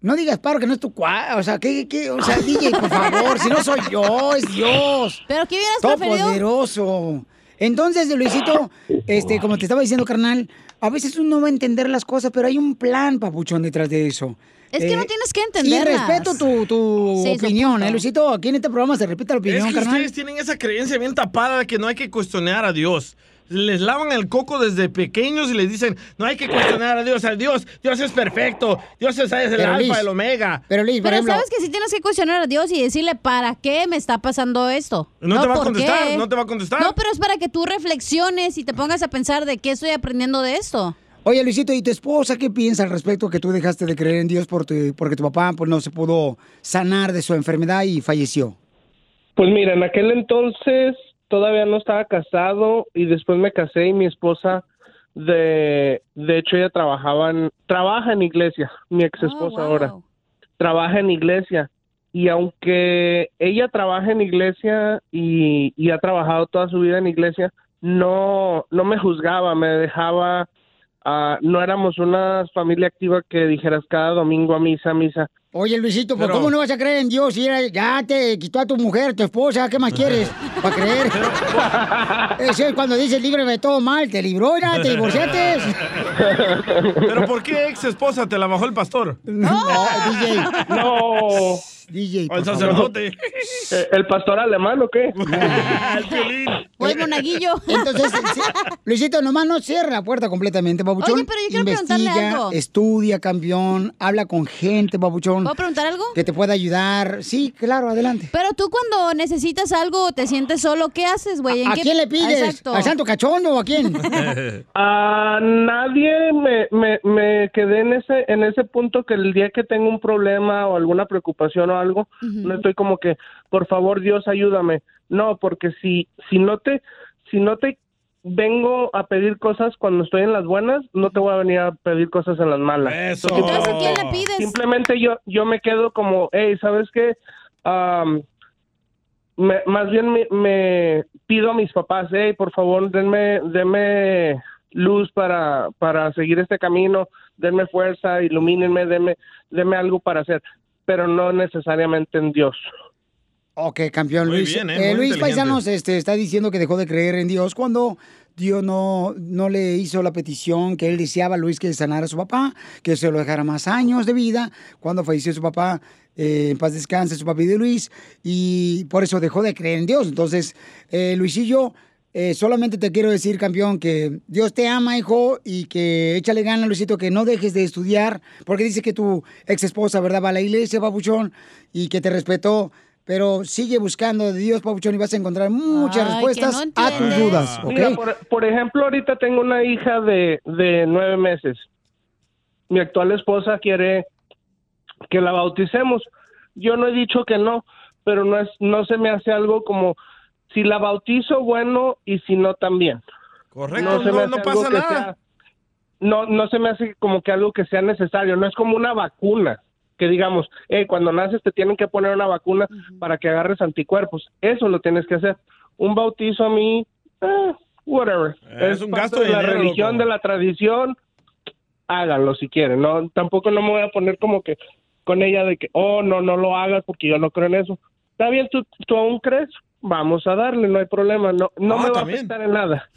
No digas paro que no es tu cua... O sea, ¿qué, qué? O sea, DJ, por favor, si no soy yo, es Dios. ¿Pero qué hubieras preferido? Todopoderoso. Entonces, Luisito, este, como te estaba diciendo, carnal, a veces uno va a entender las cosas, pero hay un plan, papuchón, detrás de eso. Es que Eh, no tienes que Sí, entenderlas. respeto tu, tu Sí, opinión. ¿eh, Luisito? Aquí en este programa se repite la opinión, es que carnal. ustedes tienen esa creencia bien tapada de que no hay que cuestionar a Dios. Les lavan el coco desde pequeños y les dicen, no hay que cuestionar a Dios. A Dios, Dios es perfecto. Dios es, es el Pero, alfa, Liz, el omega. Pero, Liz, por Pero ejemplo... sabes que sí tienes que cuestionar a Dios y decirle, ¿para qué me está pasando esto? No te va a ¿por contestar, qué? no te va a contestar. No, pero es para que tú reflexiones y te pongas a pensar de qué estoy aprendiendo de esto. Oye, Luisito, ¿y tu esposa qué piensa al respecto que tú dejaste de creer en Dios por tu- porque tu papá pues, no se pudo sanar de su enfermedad y falleció? Pues mira, en aquel entonces todavía no estaba casado y después me casé y mi esposa de de hecho ella trabajaba en trabaja en iglesia, mi ex esposa ahora. Trabaja en iglesia y aunque ella trabaja en iglesia y, y ha trabajado toda su vida en iglesia, no no me juzgaba, me dejaba ah, no éramos una familia activa que dijeras cada domingo a misa, misa. Oye, Luisito, ¿por Pero- cómo no vas a creer en Dios si era- ya te quitó a tu mujer, tu esposa? ¿Qué más quieres para creer? Eso es cuando dice líbrame de todo mal. Te libró, ya, te divorciaste. ¿Pero por qué ex esposa te la bajó el pastor? No, DJ. No. DJ. O el sacerdote. Eh, ¿El pastor alemán o qué? O el monaguillo. Entonces, Luisito, nomás no cierra la puerta completamente, babuchón. Oye, pero yo quiero preguntarle Investiga, algo. estudia, campeón, habla con gente, babuchón. ¿Puedo preguntar algo? Que te pueda ayudar. Sí, claro, adelante. Pero tú cuando necesitas algo o te sientes solo, ¿qué haces, güey? ¿En ¿A qué- quién le pides? Exacto. ¿Al santo cachondo o a quién? A nadie me, me, me quedé en ese en ese punto que el día que tengo un problema o alguna preocupación o algo, no estoy como que, por favor Dios ayúdame. No, porque si si no te si no te vengo a pedir cosas cuando estoy en las buenas, no te voy a venir a pedir cosas en las malas. Eso. Entonces, ¿a quién le pides? Simplemente yo yo me quedo como, hey, ¿sabes qué? Am, me- más bien me, me pido a mis papás, hey, por favor, denme, denme luz para, para seguir este camino, denme fuerza, ilumínenme, denme, denme algo para hacer, pero no necesariamente en Dios. Ok, campeón Luis. bien, ¿eh? Eh, Luis. Paisanos este, está diciendo que dejó de creer en Dios cuando Dios no, no le hizo la petición que él deseaba a Luis que sanara a su papá, que se lo dejara más años de vida. Cuando falleció su papá, eh, en paz descanse su papi de Luis, y por eso dejó de creer en Dios. Entonces, Luisillo, solamente te quiero decir, campeón, que Dios te ama, hijo, y que échale gana, Luisito, que no dejes de estudiar, porque dice que tu ex esposa, ¿verdad? Va a la iglesia, papuchón, y que te respetó. Pero sigue buscando de Dios, Papuchón, y vas a encontrar muchas Ay, respuestas no a tus dudas, ¿ok? Mira, por, por ejemplo, ahorita tengo una hija de, de nueve meses. Mi actual esposa quiere que la bauticemos. Yo no he dicho que no, pero no es, no se me hace algo como si la bautizo, bueno, y si no, también. Correcto, se me no, no pasa nada. sea- no, no se me hace como que algo que sea necesario. No es como una vacuna que digamos, eh, cuando naces te tienen que poner una vacuna para que agarres anticuerpos. Eso lo tienes que hacer. Un bautizo a mí, eh, whatever. Eh, es un parte gasto de de la dinero, religión, loco. de la tradición. Háganlo si quieren. No, tampoco no me voy a poner como que con ella de que, oh, no, no lo hagas porque yo no creo en eso. Está bien, tú, tú aún crees, vamos a darle, no hay problema. No, no Ah, me va también. a afectar en nada.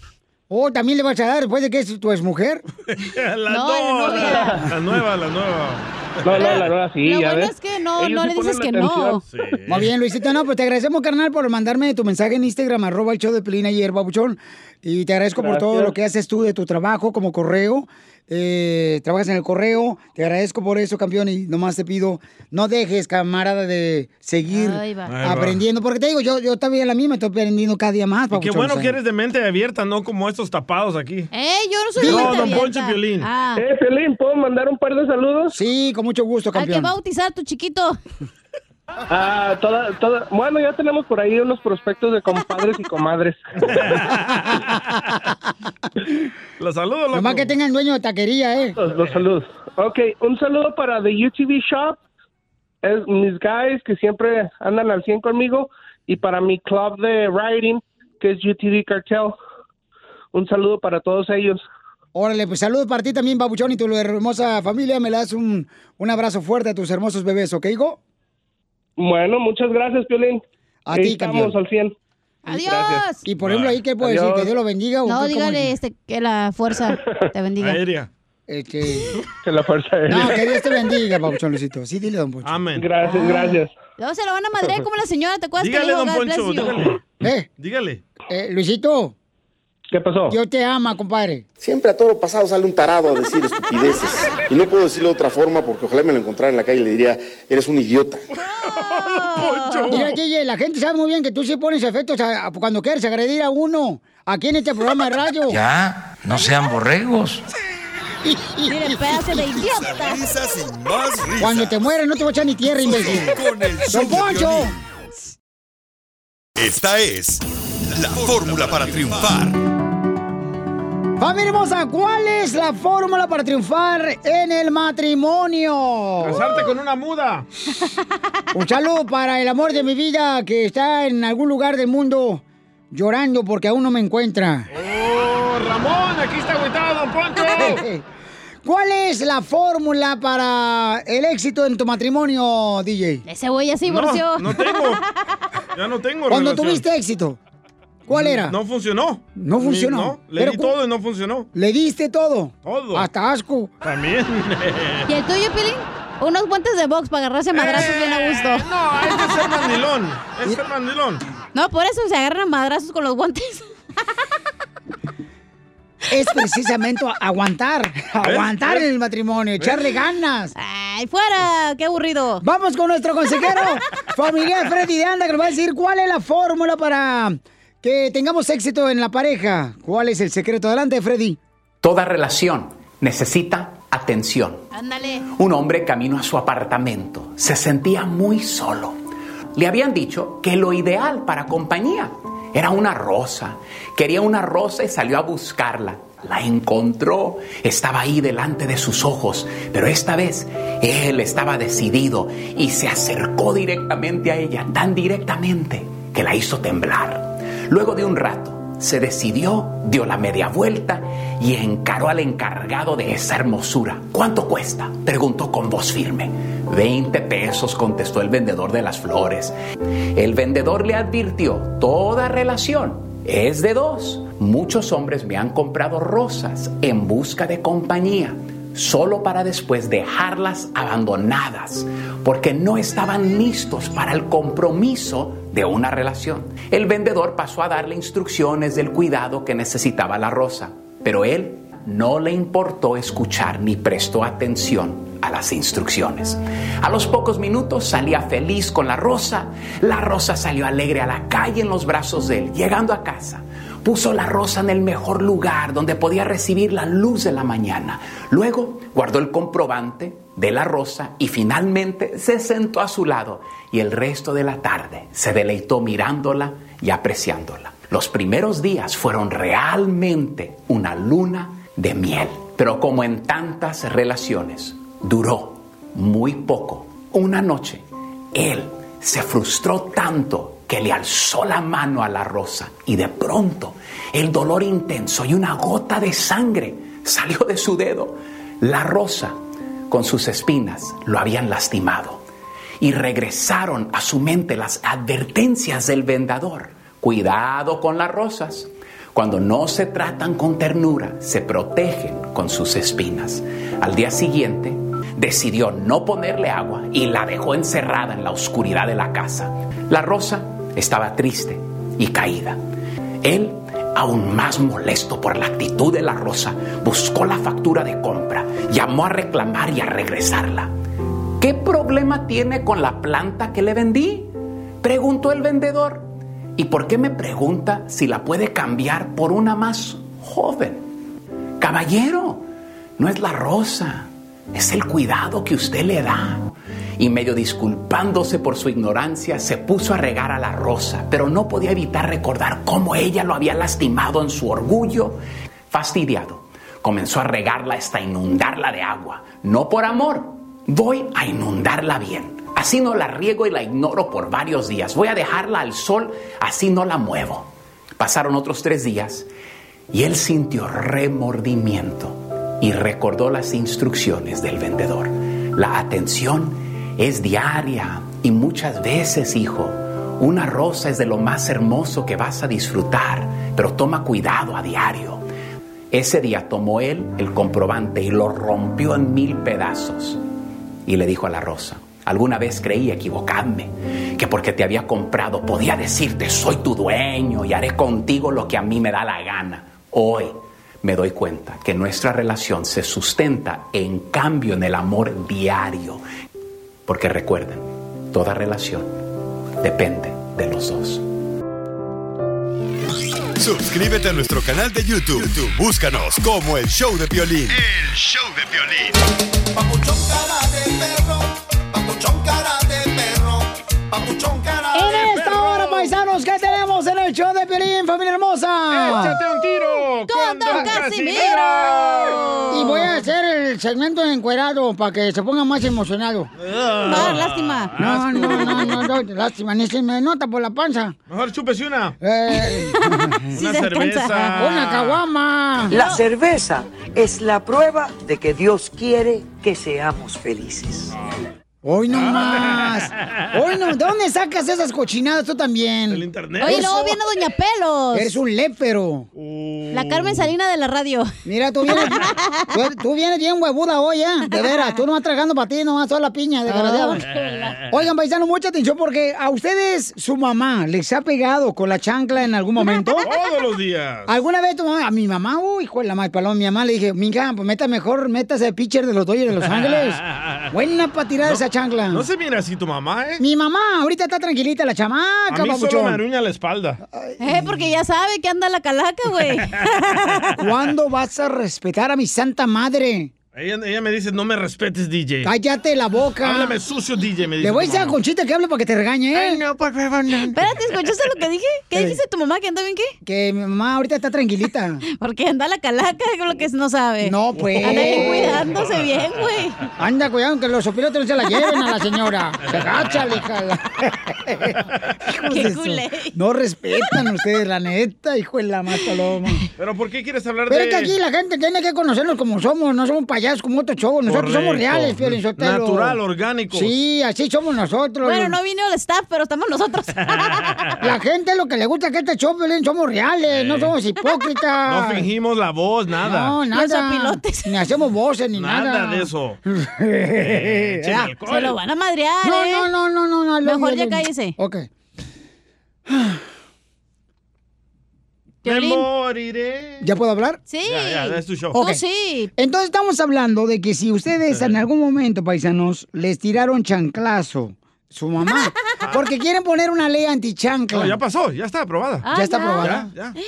Oh, ¿también le vas a dar después de que es tu exmujer? la, No, no, la la, la nueva, la nueva. No, no, la verdad sí, Lo ya bueno ves. es que no, Ellos no sí le dices que no. atención. Muy bien, Luisito. No, pues te agradecemos, carnal, por mandarme tu mensaje en Instagram, arroba el show de Pelín ayer, babuchón. Y te agradezco por todo lo que haces tú de tu trabajo como correo. Eh, trabajas en el correo. Te agradezco por eso, campeón. Y nomás te pido, no dejes, camarada, de seguir Ahí va. Ahí va. aprendiendo. Porque te digo, yo, yo también la misma estoy aprendiendo cada día más, Y qué bueno o sea. que eres de mente abierta, no como estos tapados aquí. Eh, yo no soy No, mente don abierta. Poncho Piolín. Ah, Eh, Piolín, ¿puedo mandar un par de saludos? Sí, con mucho gusto, al que campeón. va a bautizar a tu chiquito. Ah, toda, toda, bueno, ya tenemos por ahí unos prospectos de compadres y comadres. Los saludo, loco. Nomás que tengan dueño de taquería, ¿eh? Los, los saludos. Ok, un saludo para The UTV Shop, es mis guys que siempre andan al 100 conmigo, y para mi club de riding, que es UTV Cartel. Un saludo para todos ellos. Órale, pues saludos para ti también, babuchón, y tu hermosa familia. Me le das un, un abrazo fuerte a tus hermosos bebés, ¿ok, hijo? Bueno, muchas gracias, Piolín. A ti, estamos al 100. Adiós. Y por ejemplo, ahí, ¿qué puedo decir? ¿Que Dios lo bendiga? o No, dígale es? este, que la fuerza te bendiga. Aérea. Este, Que la fuerza de no, que Dios te bendiga, babuchón Luisito. Sí, dile, don Poncho. Amén. Gracias, gracias. Luego se lo van a madrear como la señora, ¿te acuerdas Dígale, que le don dijo God Poncho, dígale. Eh, Dígale. eh, Luisito, ¿Qué pasó? Dios te ama, compadre. Siempre a todo lo pasado sale un tarado a decir estupideces. Y no puedo decirlo de otra forma porque ojalá me lo encontrara en la calle y le diría, eres un idiota. Mira, DJ, la gente sabe muy bien que tú sí pones efectos a- a- cuando quieres agredir a uno. Aquí en este programa de radio. Ya, no sean borregos. Miren, pedazo de idiota. Risas y más risas. Cuando te mueres no te voy a echar ni tierra, imbécil. Con el show ¡Don Poncho! Esta es la fórmula para triunfar. Familia hermosa, ¿cuál es la fórmula para triunfar en el matrimonio? Casarte con una muda. Un saludo para el amor de mi vida que está en algún lugar del mundo llorando porque aún no me encuentra. Oh, Ramón, aquí está agüitado, don Poncho. ¿Cuál es la fórmula para el éxito en tu matrimonio, DJ? Ese güey ya se divorció. No, no tengo. Ya no tengo Cuando relación. tuviste éxito, ¿cuál era? No funcionó. No funcionó. Ni- no, le Pero di todo y no funcionó. ¿Le diste todo? Todo. Hasta asco. También. ¿Y el tuyo, Pilín? Unos guantes de box para agarrarse a madrazos bien a gusto. Eh, no, es de ser mandilón. Es ser mandilón. No, por eso se agarran madrazos con los guantes. Es precisamente aguantar, aguantar en el matrimonio, echarle ganas. ¡Ay, fuera! ¡Qué aburrido! Vamos con nuestro consejero familiar Freddy de Anda, que nos va a decir cuál es la fórmula para que tengamos éxito en la pareja. ¿Cuál es el secreto? Adelante, Freddy. Toda relación necesita atención. Ándale. Un hombre camino a su apartamento se sentía muy solo. Le habían dicho que lo ideal para compañía era una rosa. Quería una rosa y salió a buscarla. La encontró, estaba ahí delante de sus ojos, pero esta vez él estaba decidido y se acercó directamente a ella, tan directamente que la hizo temblar. Luego de un rato, se decidió, dio la media vuelta y encaró al encargado de esa hermosura. ¿Cuánto cuesta? Preguntó con voz firme. 20 pesos, contestó el vendedor de las flores. El vendedor le advirtió, toda relación es de dos. Muchos hombres me han comprado rosas en busca de compañía, solo para después dejarlas abandonadas, porque no estaban listos para el compromiso de una relación. El vendedor pasó a darle instrucciones del cuidado que necesitaba la rosa, pero él no le importó escuchar ni prestó atención a las instrucciones. A los pocos minutos salía feliz con la rosa. La rosa salió alegre a la calle en los brazos de él. Llegando a casa, puso la rosa en el mejor lugar donde podía recibir la luz de la mañana. Luego guardó el comprobante de la rosa y finalmente se sentó a su lado y el resto de la tarde se deleitó mirándola y apreciándola. Los primeros días fueron realmente una luna de miel, pero como en tantas relaciones, duró muy poco. Una noche, él se frustró tanto que le alzó la mano a la rosa y de pronto el dolor intenso y una gota de sangre salió de su dedo. La rosa, con sus espinas, lo habían lastimado y regresaron a su mente las advertencias del vendedor. Cuidado con las rosas. Cuando no se tratan con ternura, se protegen con sus espinas. Al día siguiente, decidió no ponerle agua y la dejó encerrada en la oscuridad de la casa. La rosa estaba triste y caída. Él, aún más molesto por la actitud de la rosa, buscó la factura de compra, llamó a reclamar y a regresarla. ¿Qué problema tiene con la planta que le vendí? Preguntó el vendedor. ¿Y por qué me pregunta si la puede cambiar por una más joven? Caballero, no es la rosa, es el cuidado que usted le da. Y medio disculpándose por su ignorancia, se puso a regar a la rosa, pero no podía evitar recordar cómo ella lo había lastimado en su orgullo. Fastidiado, comenzó a regarla hasta inundarla de agua. No por amor, voy a inundarla bien. Así no la riego y la ignoro por varios días. Voy a dejarla al sol, así no la muevo. Pasaron otros tres días y él sintió remordimiento y recordó las instrucciones del vendedor. La atención es diaria y muchas veces, hijo, una rosa es de lo más hermoso que vas a disfrutar, pero toma cuidado a diario. Ese día tomó él el comprobante y lo rompió en mil pedazos y le dijo a la rosa, alguna vez creí equivocarme, que porque te había comprado podía decirte soy tu dueño y haré contigo lo que a mí me da la gana. Hoy me doy cuenta que nuestra relación se sustenta en cambio en el amor diario. Porque recuerden, toda relación depende de los dos. Suscríbete a nuestro canal de YouTube. YouTube, Búscanos como el show de violín. El show de violín. Papuchón cara de perro, papuchón cara de perro, papuchón cara de En esta hora, paisanos, ¿qué tenemos en el show de Pelín, familia hermosa? ¡Échate un con Don Casimiro! Y voy a hacer el segmento encuerado para que se ponga más emocionado. No, lástima. No, no, no, no, no, lástima, ni se me nota por la panza. Mejor chúpese una. Eh, Una cerveza. Una caguama. La cerveza es la prueba de que Dios quiere que seamos felices. Hoy no más. Hoy no. ¿De dónde sacas esas cochinadas tú también? Del internet. Oye, luego viene Doña Pelos. Eres un lépero. La Carmen Salina de la radio. Mira, tú vienes, tú, tú vienes bien huevuda hoy, ¿eh? De veras, tú no vas tragando para ti, no vas toda la piña, de verdad. Oigan, paisano, mucha atención porque a ustedes, su mamá, ¿les ha pegado con la chancla en algún momento? Todos los días. ¿Alguna vez tu mamá, a mi mamá, uy, hijo de la madre, paloma, mi mamá le dije, mija, pues meta mejor, métase el pitcher de los Dodgers de Los Ángeles. Buena para tirar esa chancla. No se mira así tu mamá, ¿eh? Mi mamá, ahorita está tranquilita la chamaca, A mí solo me aruña la espalda. Eh, porque ya sabe que anda la calaca, güey. ¿Cuándo vas a respetar a mi santa madre? Ella, ella me dice, no me respetes, DJ. Cállate la boca. Háblame sucio, DJ, me dice. Le voy a decir a. Conchita que hable para que te regañe, ¿eh? no, por favor, no. Espérate, ¿escuchaste lo que dije? ¿Qué Eh. dijiste tu mamá? ¿Que anda bien qué? Que mi mamá ahorita está tranquilita. Porque anda la calaca, es lo que no sabe. No, pues. Anda ahí cuidándose bien, güey. Anda, cuidado que los sopilotes no se la lleven a la señora. Se agacha, hija. Qué culé. No respetan ustedes, la neta, hijo de la más paloma. ¿Pero por qué quieres hablar Pero de...? es que aquí la gente tiene que conocernos como somos, no somos payasos como otro show. Nosotros somos reales, Piolín Sotelo. Natural, orgánicos. Sí, así somos nosotros. Bueno, no vino el staff, pero estamos nosotros. La gente lo que le gusta que este show, Piolín, somos reales, no somos hipócritas. No fingimos la voz, nada. No, nada. Ni hacemos voces ni nada. Nada de eso. Eh, Ah. Se lo van a madrear, No, ¿eh? no, no, no, no, Mejor ya cállese. Ok. Me moriré. ¿Ya puedo hablar? Sí. Ya, ya, es tu show. Sí. Entonces estamos hablando de que si ustedes en algún momento, paisanos, les tiraron chanclazo, su mamá, porque quieren poner una ley antichancla. No, ya pasó, ya está aprobada. Ah, ¿Ya está ya. aprobada? Ya, ya.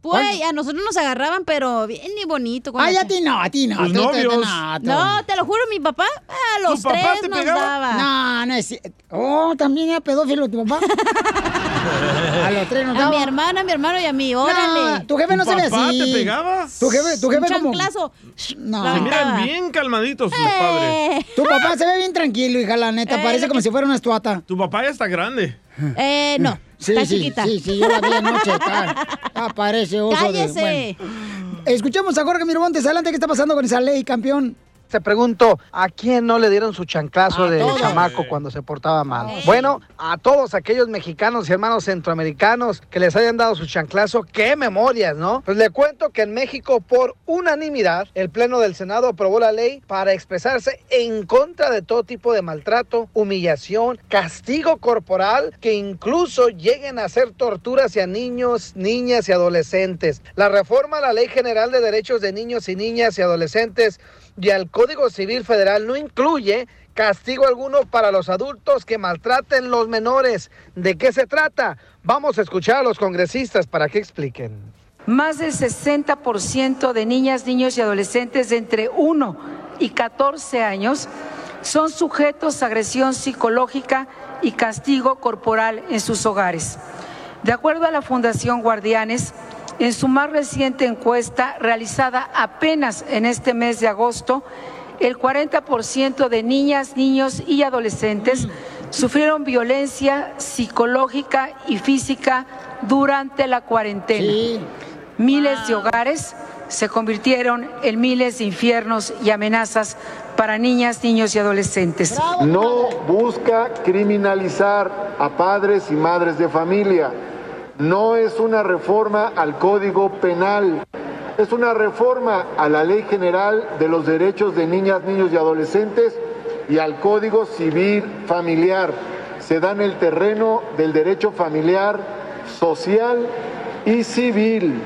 Pues, a nosotros nos agarraban, pero bien y bonito. Ay, a ti no, a ti no. Tus tú- tú- tú- novios. no, tú- No, te lo juro, mi papá a los ¿Tu papá tres te nos pegaba? daba. No, no es Oh, también era pedófilo tu papá. a los tres nos A daba. mi hermana, a mi hermano y a mí, órale. No, tu jefe no ¿Tu se ve papá así. te pegaba? Tu jefe, tu jefe Un como... chanclazo. No. Se miran bien calmaditos padres. Eh, Tu papá se ve bien tranquilo, hija, la neta. Eh, parece como si fuera una estuata. Tu papá ya está grande. eh, no, Sí, está sí, chiquita. sí, sí, yo la vi anoche. Está, está, parece oso de... Bueno. Escuchemos a Jorge Miramontes. Adelante, ¿qué está pasando con esa ley, campeón? Te pregunto, ¿a quién no le dieron su chanclazo A de todos. chamaco cuando se portaba mal? Bueno, a todos aquellos mexicanos y hermanos centroamericanos que les hayan dado su chanclazo, qué memorias, ¿no? Pues le cuento que en México, por unanimidad, el Pleno del Senado aprobó la ley para expresarse en contra de todo tipo de maltrato, humillación, castigo corporal, que incluso lleguen a hacer tortura hacia niños, niñas y adolescentes. La reforma a la Ley General de Derechos de Niños y Niñas y Adolescentes y al Código Civil Federal no incluye castigo alguno para los adultos que maltraten los menores. ¿De qué se trata? Vamos a escuchar a los congresistas para que expliquen. Más del 60% de niñas, niños y adolescentes de entre 1 y 14 años son sujetos a agresión psicológica y castigo corporal en sus hogares. De acuerdo a la Fundación Guardianes, en su más reciente encuesta realizada apenas en este mes de agosto, el 40% de niñas, niños y adolescentes sufrieron violencia psicológica y física durante la cuarentena. Miles de hogares se convirtieron en miles de infiernos y amenazas para niñas, niños y adolescentes. No busca criminalizar a padres y madres de familia. No es una reforma al Código Penal. Es una reforma a la Ley General de los Derechos de Niñas, Niños y Adolescentes y al Código Civil Familiar. Se da en el terreno del derecho familiar, social y civil.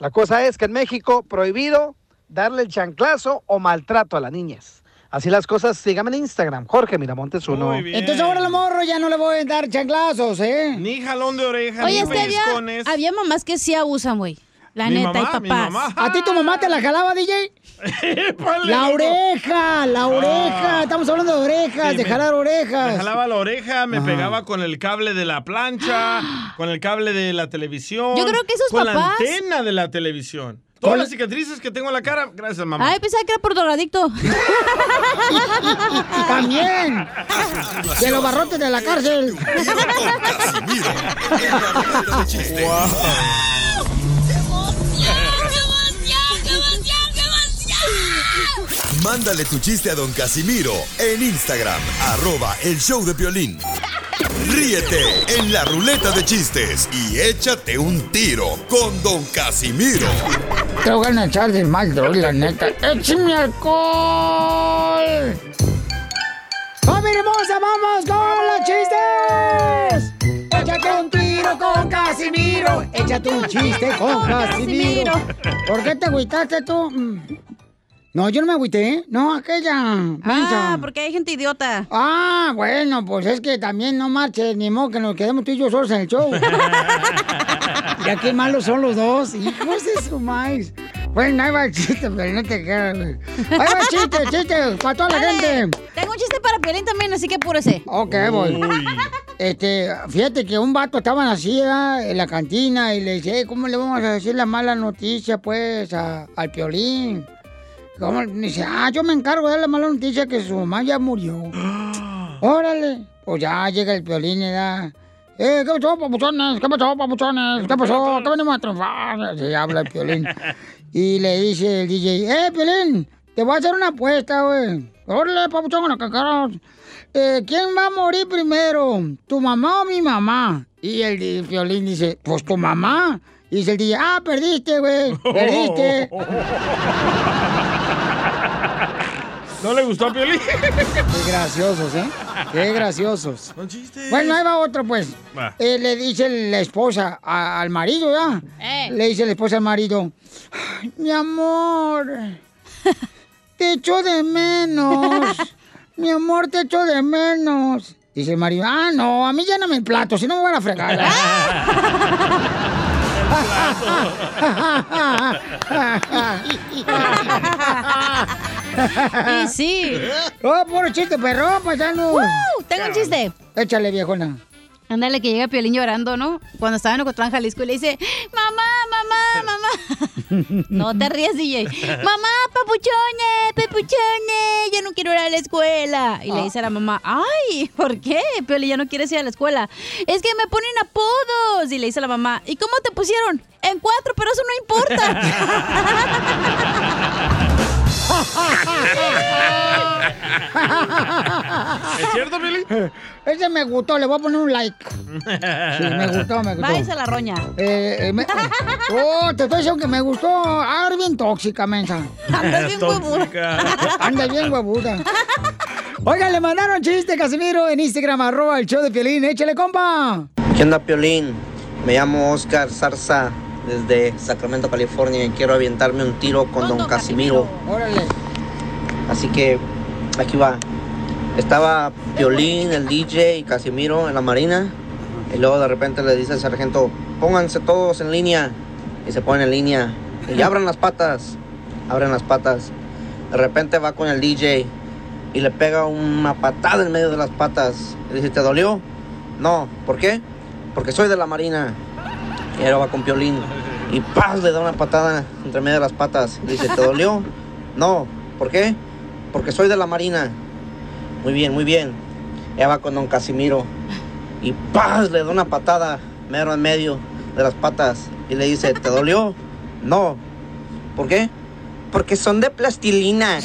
La cosa es que en México prohibido darle el chanclazo o maltrato a las niñas. Así las cosas, síganme en Instagram, Jorge Miramontes uno. Entonces ahora la morro ya no le voy a dar chanclazos, ¿eh? Ni jalón de oreja, Oye, ni es que había, pellizcones. había mamás que sí abusan, güey. La neta, y papás. ¿A ti tu mamá te la jalaba, DJ? La oreja, la oreja. Estamos hablando de orejas, Sí, de jalar orejas. Me jalaba la oreja, me pegaba con el cable de la plancha, con el cable de la televisión. Yo creo que esos con la papás- antena de la televisión. Todas las cicatrices que tengo en la cara, gracias, mamá. Ay, pensaba que era por drogadicto. También. De los barrotes de la cárcel. Mándale tu chiste a don Casimiro en Instagram, arroba el show de violín. Ríete en la ruleta de chistes y échate un tiro con don Casimiro. Te voy a echar de mal, la neta. ¡Échame alcohol! ¡Familia hermosa, vamos con los chistes! Échate un tiro con Casimiro. Échate un chiste con Casimiro. ¿Por qué te agüitaste tú? No, yo no me agüité. No, aquella. Ah, porque hay gente idiota. Ah, bueno, pues es que también no marches, ni modo que nos quedemos tú y yo solos en el show. ya qué malos son los dos, hijos de su maíz. Bueno, ahí va el chiste, pero no te quedas. Ahí va el chiste, chiste, para toda la Dale. gente. Tengo un chiste para Piolín también, así que apúrese. Ok, voy. Este, fíjate que un vato estaba así ¿verdad? en la cantina y le dice, "Eh, ¿cómo le vamos a decir la mala noticia, pues, a- al Piolín? ¿Cómo? Dice, ah, yo me encargo de la mala noticia que su mamá ya murió. Órale. Pues ya llega el Piolín y da... Eh, ¿qué pasó, papuchones? ¿Qué pasó, papuchones? ¿Qué pasó? ¿Qué venimos a triunfar? Se habla el Piolín. Y le dice el DJ, eh, Piolín, te voy a hacer una apuesta, güey. Órale, papuchón, con la cacaros. Eh, ¿Quién va a morir primero? ¿Tu mamá o mi mamá? Y el, el Piolín dice, pues tu mamá. Y dice el DJ, ah, perdiste, güey, perdiste. ¿No le gustó a Piolín? Qué graciosos, ¿eh? Qué graciosos. Son chistes. Bueno, ahí va otro, pues. Va. Eh, le dice la esposa a- al marido, ¿ya? Eh. Le dice la esposa al marido, "Ay, mi amor, te echo de menos. Mi amor, te echo de menos. Dice el marido, ah, no, a mí lléname el plato, si no me van a fregar. Y sí. Oh, puro chiste, perro, paisano. ¡Woo! Tengo un chiste. Échale, viejona. Ándale, que llega Piolín llorando, ¿no? Cuando estaba en Ocotlán, Jalisco, y le dice, mamá, mamá, mamá. No te rías, DJ. Mamá, papuchones, papuchones, ya no quiero ir a la escuela. Y le dice a la mamá, ay, ¿por qué? Piolín ya no quieres ir a la escuela. Es que me ponen apodos. Y le dice a la mamá, ¿y cómo te pusieron? En cuatro, pero eso no importa. ¿Es cierto, Piolín? Ese me gustó, le voy a poner un like. Sí, me gustó, me gustó. Váyase a la roña. Eh, eh, me- oh, te estoy diciendo que me gustó. Ah, eres bien tóxica, mensa. Andas bien Tóxica. Anda bien huevuda. Oigan, le mandaron chiste, Casimiro, en Instagram, arroba el show de Piolín. Échale, compa. ¿Qué onda, Piolín? Me llamo Oscar Zarza desde Sacramento, California y quiero aventarme un tiro con Don Casimiro. Órale. Así que aquí va. Estaba Piolín, el DJ y Casimiro en la marina. Y luego de repente le dice al sargento, pónganse todos en línea. Y se ponen en línea. Y abran las patas. Abren las patas. De repente va con el DJ y le pega una patada en medio de las patas. Y dice, ¿te dolió? No. ¿Por qué? Porque soy de la marina. Y ahora va con Piolín. Y ¡paz! le da una patada entre medio de las patas. Y dice, ¿te dolió? No. ¿Por qué? Porque soy de la marina. Muy bien, muy bien. Ella va con don Casimiro. Y ¡paz! le da una patada mero en medio de las patas. Y le dice, ¿te dolió? No. ¿Por qué? Porque son de plastilina.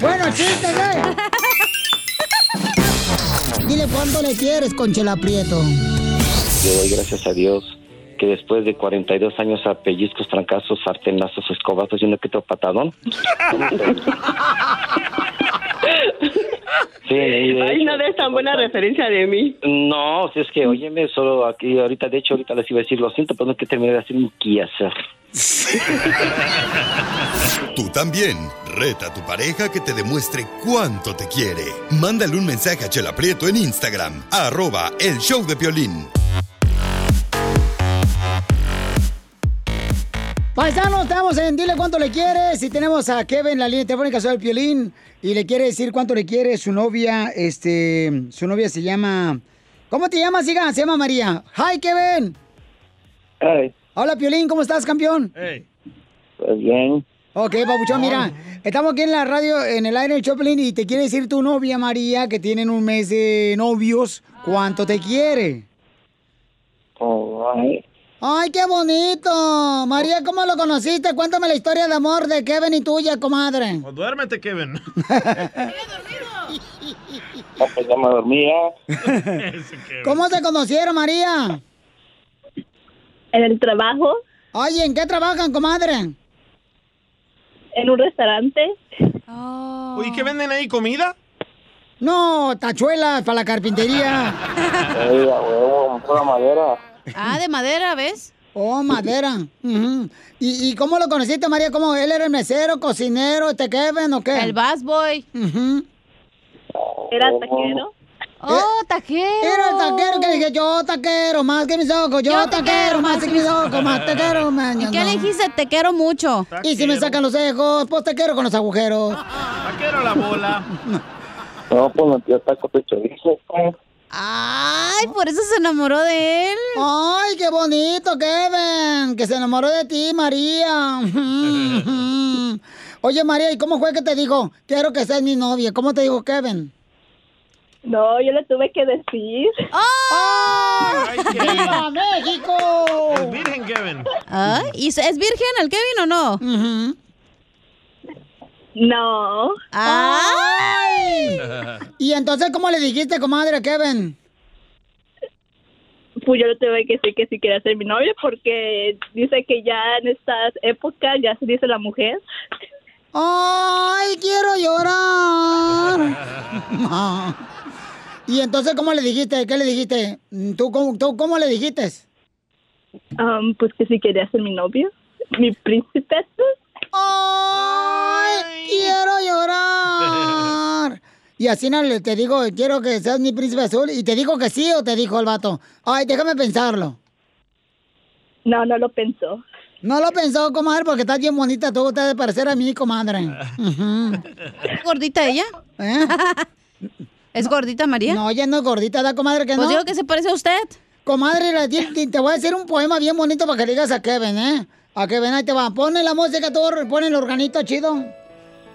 bueno, chiste, güey. Dile cuánto le quieres, Conchela Prieto. Yo doy gracias a Dios que después de 42 años a pellizcos, trancazos, sartenazos, escobazos y que otro patadón, Sí, Ay, no des tan buena referencia de mí. No, si es que, óyeme, solo aquí, ahorita, de hecho, ahorita les iba a decir, lo siento, pero no es que terminé de hacer un quehacer. Tú también. Reta a tu pareja que te demuestre cuánto te quiere. Mándale un mensaje a Chela Prieto en Instagram. Arroba el show de Piolín. Paisanos, estamos en Dile cuánto le quieres. Y tenemos a Kevin en la línea telefónica, soy el Piolín. Y le quiere decir cuánto le quiere su novia. Este, su novia se llama. ¿Cómo te llamas, hija? Se llama María. Hi, Kevin. Ay, Hola, Piolín, ¿cómo estás, campeón? pues bien. Ok, papuchón, mira, estamos aquí en la radio, en el aire de Choplin, y te quiere decir tu novia, María, que tienen un mes de novios, cuánto te quiere. Ay, Ay, qué bonito. María, ¿cómo lo conociste? Cuéntame la historia de amor de Kevin y tuya, comadre. O duérmete, Kevin. no, pues ya me dormía. ¿Cómo se conocieron, María? En el trabajo, Oye, ¿en qué trabajan, comadre? en un restaurante. Uy, ¿qué venden ahí? ¿Comida? No, tachuelas para la carpintería. Huevo, pura madera. Ah, de madera, ¿ves? Oh, madera. Ujú. ¿Y, ¿Y cómo lo conociste, María? ¿Cómo él era el mesero, cocinero, este Kevin o qué? El bus boy. Era taquero. Oh, taquero. Era el taquero que dije yo, taquero, más que mis ojos, yo, taquero, más que mis ojos, más taquero, man. ¿Y qué le dijiste? Te quiero mucho. Y si me sacan los ojos, pues taquero con los agujeros. Taquero la bola. No, pues me pidió taco de chorizo. pues. Ay, por eso se enamoró de él. Ay, qué bonito, Kevin, que se enamoró de ti, María. Oye, María, ¿y cómo fue que te dijo? Quiero que seas mi novia. ¿Cómo te dijo Kevin? No, yo le tuve que decir. ¡Ay! ¡Viva México! Es virgen, Kevin. ¿Y es virgen el Kevin o no? No. ¡Ay! ¿Y entonces cómo le dijiste, comadre, a Kevin? Pues yo le tuve que decir que sí quería ser mi novia porque dice que ya en estas épocas ya se dice la mujer. ¡Ay, quiero llorar! ¿Y entonces cómo le dijiste? ¿Qué le dijiste? ¿Tú cómo, tú, cómo le dijiste? Um, pues que sí quería ser mi novio, mi príncipe. ¡Ay, quiero llorar! Y así no le- te digo, quiero que seas mi príncipe azul. ¿Y te dijo que sí o te dijo el vato? Ay, déjame pensarlo. No, no lo pensó. No lo pensó, comadre, porque estás bien bonita. Tú te has de parecer a mí, comadre. ¿Es gordita ella? ¿Eh? ¿Es gordita María? No, ella no es gordita, ¿da, comadre, que Pues no? digo que se parece a usted. Comadre, te, te voy a decir un poema bien bonito para que le digas a Kevin, ¿eh? A Kevin, ahí te va. Pone la música, tú, pone el organito chido.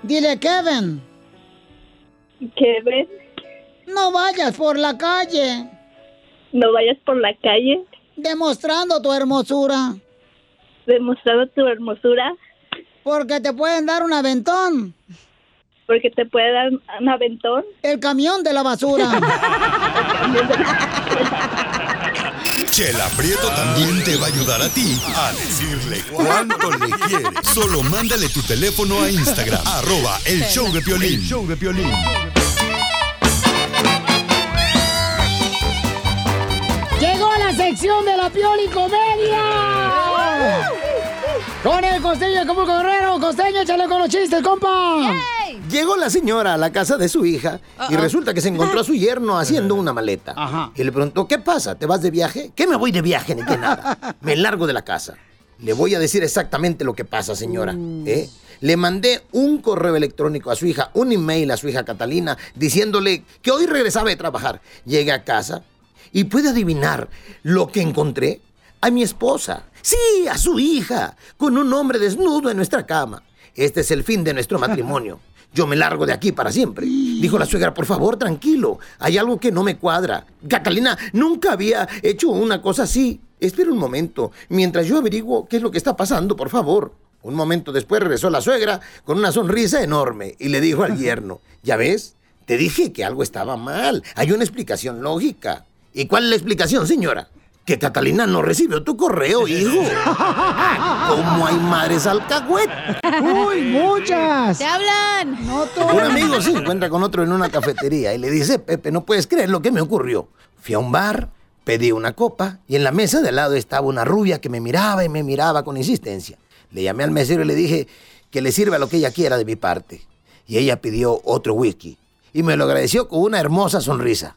Dile, Kevin. Kevin. No vayas por la calle. No vayas por la calle. Demostrando tu hermosura. Demostrando tu hermosura. Porque te pueden dar un aventón. Porque te puede dar un aventón. El camión de la basura. Chela Prieto también te va a ayudar a ti a decirle cuánto le quiere. Solo mándale tu teléfono a Instagram, arroba el show de Piolín. El show de Piolín. Llegó la sección de la Pioli Comedia. Con el costeño como Guerrero. Costeño, échale con los chistes, compa. Llegó la señora a la casa de su hija y resulta que se encontró a su yerno haciendo una maleta. Y le preguntó, ¿qué pasa? ¿Te vas de viaje? ¿Qué me voy de viaje ni qué nada? Me largo de la casa. Le voy a decir exactamente lo que pasa, señora. ¿eh? Le mandé un correo electrónico a su hija, un email a su hija Catalina, diciéndole que hoy regresaba de trabajar. Llegué a casa y puede adivinar lo que encontré. A mi esposa. Sí, a su hija, con un hombre desnudo en nuestra cama. Este es el fin de nuestro matrimonio. Yo me largo de aquí para siempre. Dijo la suegra, por favor, tranquilo. Hay algo que no me cuadra. Catalina nunca había hecho una cosa así. Espera un momento, mientras yo averiguo qué es lo que está pasando, por favor. Un momento después regresó la suegra con una sonrisa enorme y le dijo al yerno, ¿ya ves? Te dije que algo estaba mal. Hay una explicación lógica. ¿Y cuál es la explicación, señora? Que Catalina no recibió tu correo, hijo. ¿Cómo hay madres alcahuet? Uy, muchas. ¡Te hablan! No Un amigo se encuentra con otro en una cafetería y le dice, Pepe, no puedes creer lo que me ocurrió. Fui a un bar, pedí una copa y en la mesa de al lado estaba una rubia que me miraba y me miraba con insistencia. Le llamé al mesero y le dije que le sirva lo que ella quiera de mi parte. Y ella pidió otro whisky y me lo agradeció con una hermosa sonrisa.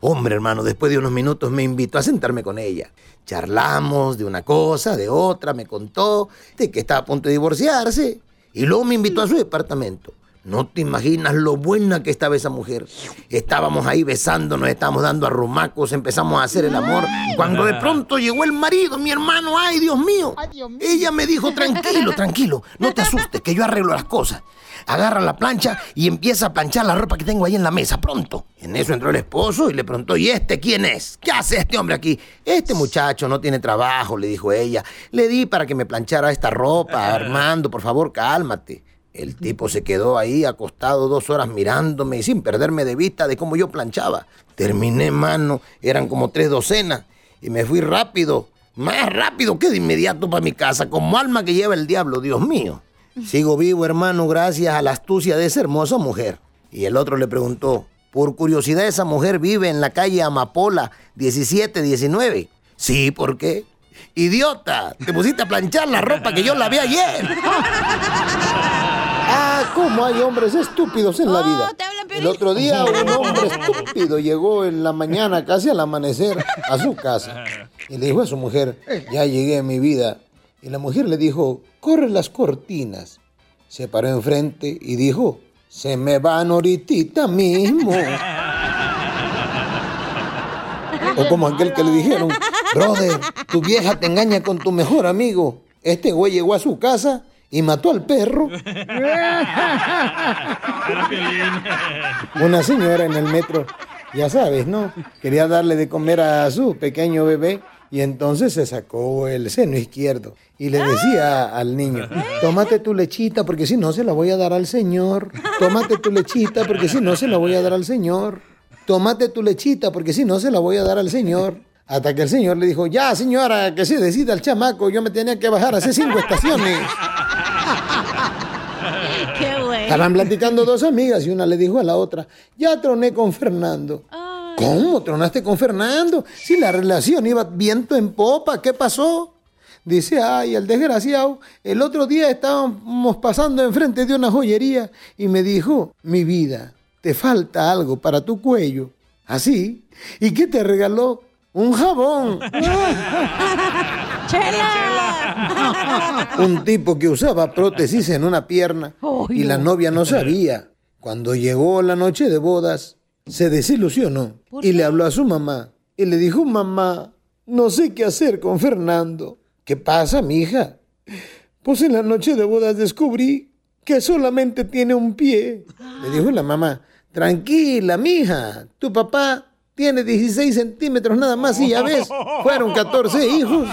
Hombre, hermano, después de unos minutos me invitó a sentarme con ella. Charlamos de una cosa, de otra, me contó de que estaba a punto de divorciarse y luego me invitó a su departamento. No te imaginas lo buena que estaba esa mujer. Estábamos ahí besándonos, estábamos dando arrumacos, empezamos a hacer el amor. Cuando de pronto llegó el marido, mi hermano, ay Dios mío. Ella me dijo, tranquilo, tranquilo, no te asustes, que yo arreglo las cosas. Agarra la plancha y empieza a planchar la ropa que tengo ahí en la mesa, pronto. En eso entró el esposo y le preguntó, ¿y este quién es? ¿Qué hace este hombre aquí? Este muchacho no tiene trabajo, le dijo ella. Le di para que me planchara esta ropa, Armando, por favor, cálmate. El tipo se quedó ahí acostado dos horas mirándome y sin perderme de vista de cómo yo planchaba. Terminé, mano, eran como tres docenas y me fui rápido, más rápido que de inmediato para mi casa, como alma que lleva el diablo, Dios mío. Sigo vivo, hermano, gracias a la astucia de esa hermosa mujer. Y el otro le preguntó, por curiosidad, esa mujer vive en la calle Amapola 1719. Sí, ¿por qué? Idiota, te pusiste a planchar la ropa que yo lavé ayer. Ah, cómo hay hombres estúpidos en la vida. El otro día un hombre estúpido llegó en la mañana, casi al amanecer, a su casa. Y le dijo a su mujer, ya llegué a mi vida. Y la mujer le dijo, corre las cortinas. Se paró enfrente y dijo, se me van ahorita mismo. O como aquel que le dijeron, brother, tu vieja te engaña con tu mejor amigo. Este güey llegó a su casa y mató al perro. Una señora en el metro, ya sabes, ¿no? Quería darle de comer a su pequeño bebé y entonces se sacó el seno izquierdo y le decía al niño, tómate tu lechita porque si no se la voy a dar al señor. Tómate tu lechita porque si no se la voy a dar al señor. Tómate tu lechita porque si no se la voy a dar al señor. Hasta que el señor le dijo, ya señora, que se decida el chamaco, yo me tenía que bajar hace cinco estaciones. Qué. Estaban platicando dos amigas y una le dijo a la otra, ya troné con Fernando. ¿Cómo tronaste con Fernando? Si la relación iba viento en popa, ¿qué pasó? Dice, ay, el desgraciado, el otro día estábamos pasando enfrente de una joyería y me dijo, mi vida, te falta algo para tu cuello. ¿Así? ¿Y qué te regaló? Un jabón. Un tipo que usaba prótesis en una pierna y la novia no sabía. Cuando llegó la noche de bodas, se desilusionó y le habló a su mamá y le dijo, mamá, no sé qué hacer con Fernando. ¿Qué pasa, mija? Pues en la noche de bodas descubrí que solamente tiene un pie. Le dijo la mamá, tranquila, mija, tu papá tiene 16 centímetros nada más y ya ves, fueron 14 hijos.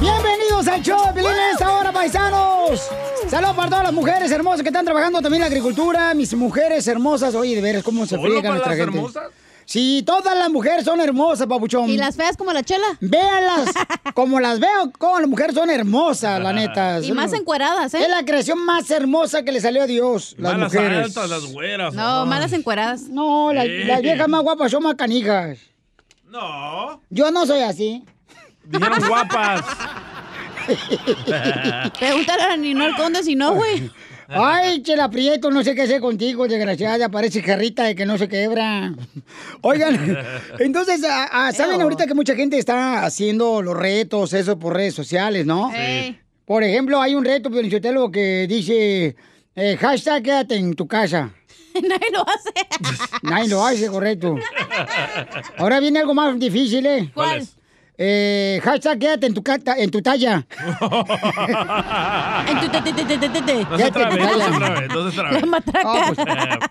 Bienvenidos al show en esta hora, paisanos. Saludos para todas las mujeres hermosas que están trabajando también en la agricultura. Mis mujeres hermosas. Oye, de veras, cómo se ¿Solo friegan nuestra las gente. hermosas? Sí, todas las mujeres son hermosas, papuchón. ¿Y las feas como la chela? Véanlas como las veo, como las mujeres son hermosas, la neta. Y más encueradas, ¿eh? Es la creación más hermosa que le salió a Dios, las Malas mujeres. altas, las güeras. No, malas encueradas. No, la- Sí. las viejas más guapas son más canijas. No. Yo no soy así. Dijeron guapas. Pregúntale a Ninol Conde si no, güey. Ay, Chela Prieto, no sé qué hacer contigo, desgraciada. Parece jarrita de que no se quebra. Oigan, entonces, ah, ah, ¿saben ahorita que mucha gente está haciendo los retos, eso por redes sociales, no? Sí. Por ejemplo, hay un reto, Piolichotelo, que dice, eh, hashtag quédate en tu casa. Nadie lo hace. Nadie lo hace, correcto. Ahora viene algo más difícil, ¿eh? ¿Cuál? Eh, hashtag quédate en tu, cata- en tu talla. En tu te. No se trabe, no se trabe, no se trabe. La matraca. No, pues,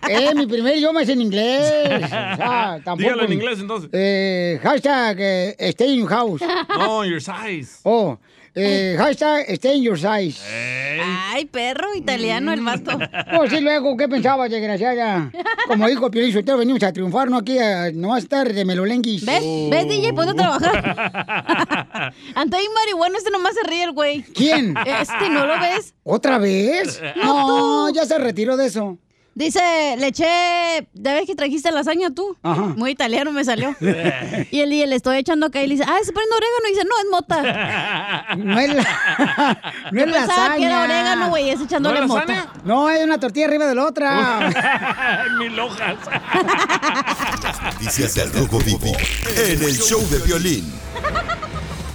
eh, mi primer idioma es en inglés. O sea, tampoco. Dígalo en inglés entonces. Eh, hashtag eh, stay in your house. No, your size. Oh, Eh, hashtag stay in your size. Ay, perro italiano el vato. Pues sí, luego, ¿qué pensabas, desgraciada? Como dijo Piolín Sotelo, venimos a triunfar, no aquí a no a estar de melolenguis. ¿Ves? ¿Ves, DJ? Ponte a trabajar. Ante ahí marihuana, este nomás se ríe el güey. ¿Quién? Este, ¿no lo ves? ¿Otra vez? No, ya se retiró de eso. Dice, le eché, ya ves que trajiste lasaña tú. Ajá. Muy italiano me salió. y él y le estoy echando acá y le dice, ah, se poniendo orégano. Y dice, no, es mota. No es la, no Yo es pensaba lasaña. que era orégano, güey, es echándole mota. No, hay una tortilla arriba de la otra. Mil hojas. Noticias del Rojo Vivo en el show de violín.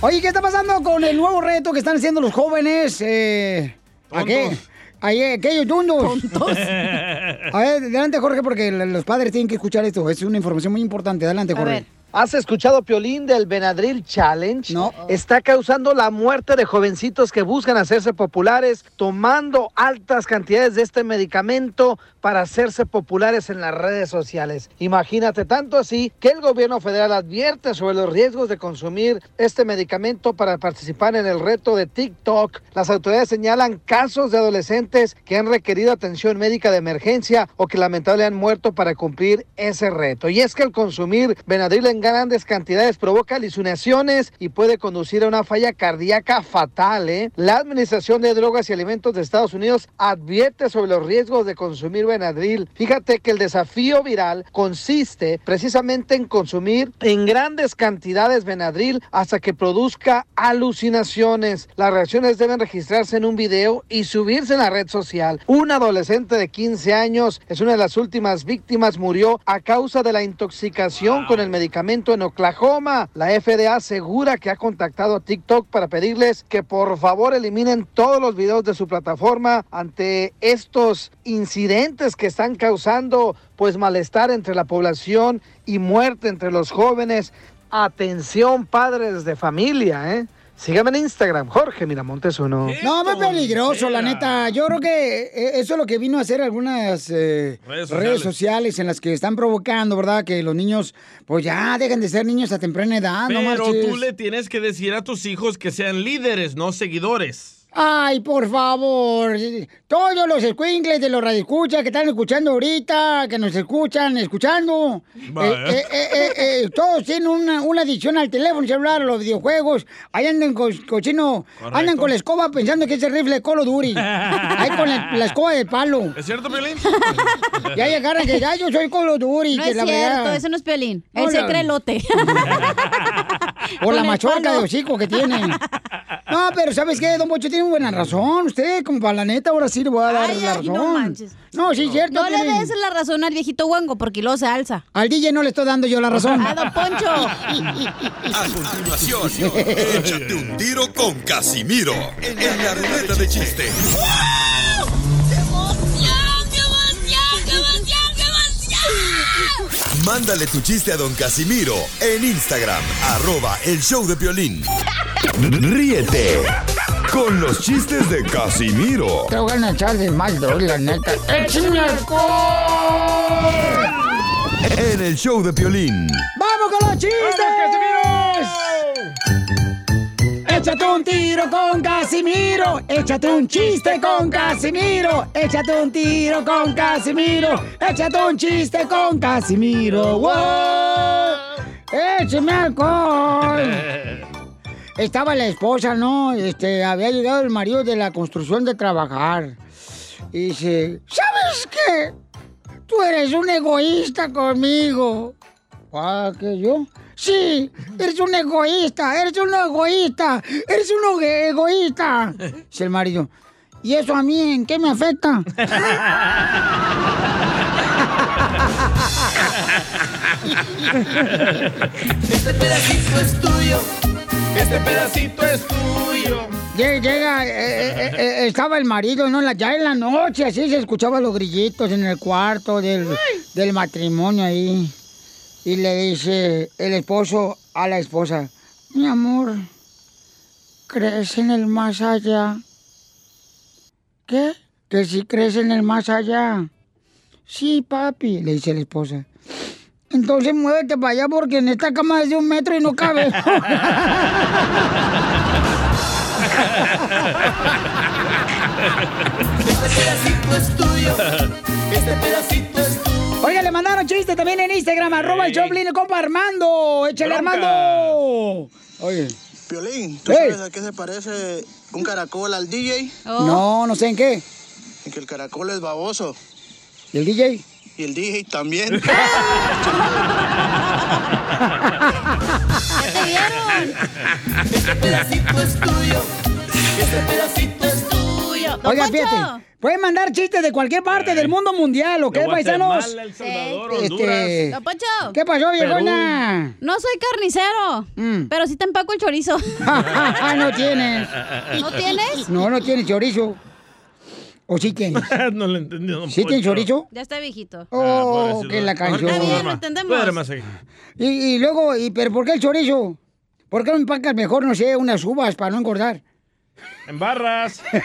Oye, ¿qué está pasando con el nuevo reto que están haciendo los jóvenes? Eh, ¿A qué? Ay, eh, aquellos tundos. A ver, adelante, Jorge, porque los padres tienen que escuchar esto. Es una información muy importante. Adelante, Jorge. ¿Has escuchado Piolín del Benadryl Challenge? No. Está causando la muerte de jovencitos que buscan hacerse populares tomando altas cantidades de este medicamento para hacerse populares en las redes sociales. Imagínate tanto así que el gobierno federal advierte sobre los riesgos de consumir este medicamento para participar en el reto de TikTok. Las autoridades señalan casos de adolescentes que han requerido atención médica de emergencia o que lamentablemente han muerto para cumplir ese reto. Y es que el consumir Benadryl en grandes cantidades provoca alucinaciones y puede conducir a una falla cardíaca fatal. ¿eh? La Administración de Drogas y Alimentos de Estados Unidos advierte sobre los riesgos de consumir Benadryl. Fíjate que el desafío viral consiste precisamente en consumir en grandes cantidades Benadryl hasta que produzca alucinaciones. Las reacciones deben registrarse en un video y subirse en la red social. Un adolescente de 15 años es una de las últimas víctimas, murió a causa de la intoxicación con el medicamento en Oklahoma. La FDA asegura que ha contactado a TikTok para pedirles que por favor eliminen todos los videos de su plataforma ante estos incidentes que están causando pues malestar entre la población y muerte entre los jóvenes. Atención padres de familia, ¿eh? Síganme en Instagram, Jorge Miramontes uno. No, muy peligroso, la neta. Yo creo que eh, eso es lo que vino a hacer algunas eh, Redes redes, sociales. en las que están provocando, ¿verdad? Que los niños, pues ya dejen de ser niños a temprana edad, no Pero marches. tú le tienes que decir a tus hijos que sean líderes, no seguidores. Ay, por favor. Todos los escuincles de los radioescuchas que están escuchando ahorita, que nos escuchan, escuchando. Eh, eh, eh, eh, eh, todos tienen una, una adicción al teléfono celular, a los videojuegos. Ahí andan con cochino, Correcto. andan con la escoba pensando que es el rifle of Duty. Ahí con la, la escoba de palo. ¿Es cierto, Piolín? Ya llegaron que ya yo soy Call of Duty. No que es la cierto, verdad- eso no es piolín. Él se cree elote. Por la machorca de hocico que tiene. No, pero ¿sabes qué? Don Pocho tiene buena razón. Usted, como para la neta, ahora sí le voy a dar Ay, la ay, razón. no manches. No, sí, cierto. No le des la razón al viejito guango porque luego se alza. Al DJ no le estoy dando yo la razón. A don Poncho. A continuación, échate un tiro con Casimiro en la ruleta de chiste. Mándale tu chiste a don Casimiro en Instagram, arroba el show de violín. Ríete con los chistes de Casimiro Te voy a echar de mal, droga, la neta. ¡Échame alcohol! en el show de violín. ¡Vamos con los chistes! Échate un tiro con Casimiro, échate un chiste con Casimiro, échate un tiro con Casimiro, échate un chiste con Casimiro. ¡Wow! ¡Échame alcohol! Estaba la esposa, ¿no? Este, había llegado el marido de la construcción de trabajar. Y dice, ¿sabes qué? Tú eres un egoísta conmigo. ¿Ah, que yo? Sí, eres un egoísta, eres un egoísta, eres un ego- egoísta. Dice el marido. ¿Y eso a mí en qué me afecta? Este pedacito es tuyo. Este pedacito es tuyo. Lle- Llega, eh, eh, eh, estaba el marido, ¿no? Ya en la noche, así se escuchaban los grillitos en el cuarto del, del matrimonio ahí. Y le dice el esposo a la esposa, mi amor, ¿crees en el más allá? ¿Qué? Que si crees en el más allá. Sí, papi, le dice la esposa. Entonces muévete para allá porque en esta cama es de un metro y no cabe. Este pedacito es tuyo. Este pedacito mandaron chiste también en Instagram, arroba el Choplin, el compa Armando. Échale, Bronca. Armando. Oye. Piolín, ¿tú sabes a qué se parece un caracol al DJ? No, no sé en qué. En que el caracol es baboso. ¿Y el DJ? Y el DJ también. Este pedacito es tuyo. Este pedacito es tuyo. Oiga, fíjate. Pueden mandar chistes de cualquier parte del mundo mundial, ¿ok, paisanos? Guatemala, El Salvador, Este, Honduras. Don Poncho. ¿Qué pasó, viejona? No soy carnicero, Mm. pero sí te empaco el chorizo. no tienes. ¿No tienes? No, no tienes chorizo. ¿O sí tienes? no lo entendí. don ¿Sí tienes Poncho. chorizo? Ya está viejito. Oh, que la canción. Está bien, lo entendemos. Puede más aquí. Y, y luego, y, ¿pero por qué el chorizo? ¿Por qué no empacas mejor, no sé, unas uvas para no engordar? En barras.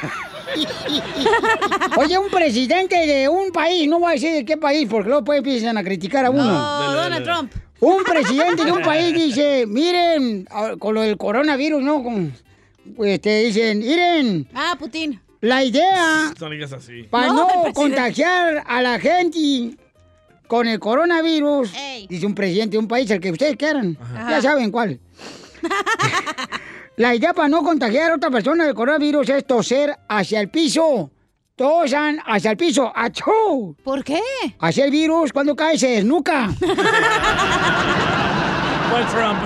Oye, un presidente de un país, no voy a decir de qué país, porque luego pues empiezan a criticar a uno. No, Donald Trump. Un presidente de un país dice, miren, con lo del coronavirus, ¿no? Con, pues te dicen, miren, Ah, Putin. la idea así. para No, contagiar a la gente con el coronavirus, dice un presidente de un país, el que ustedes quieran, ya saben cuál. La idea para no contagiar a otra persona del coronavirus es toser hacia el piso. Tosan hacia el piso. ¡Achú! ¿Por qué? Hacia el virus, cuando cae se desnuca. ¿Cuál Trump?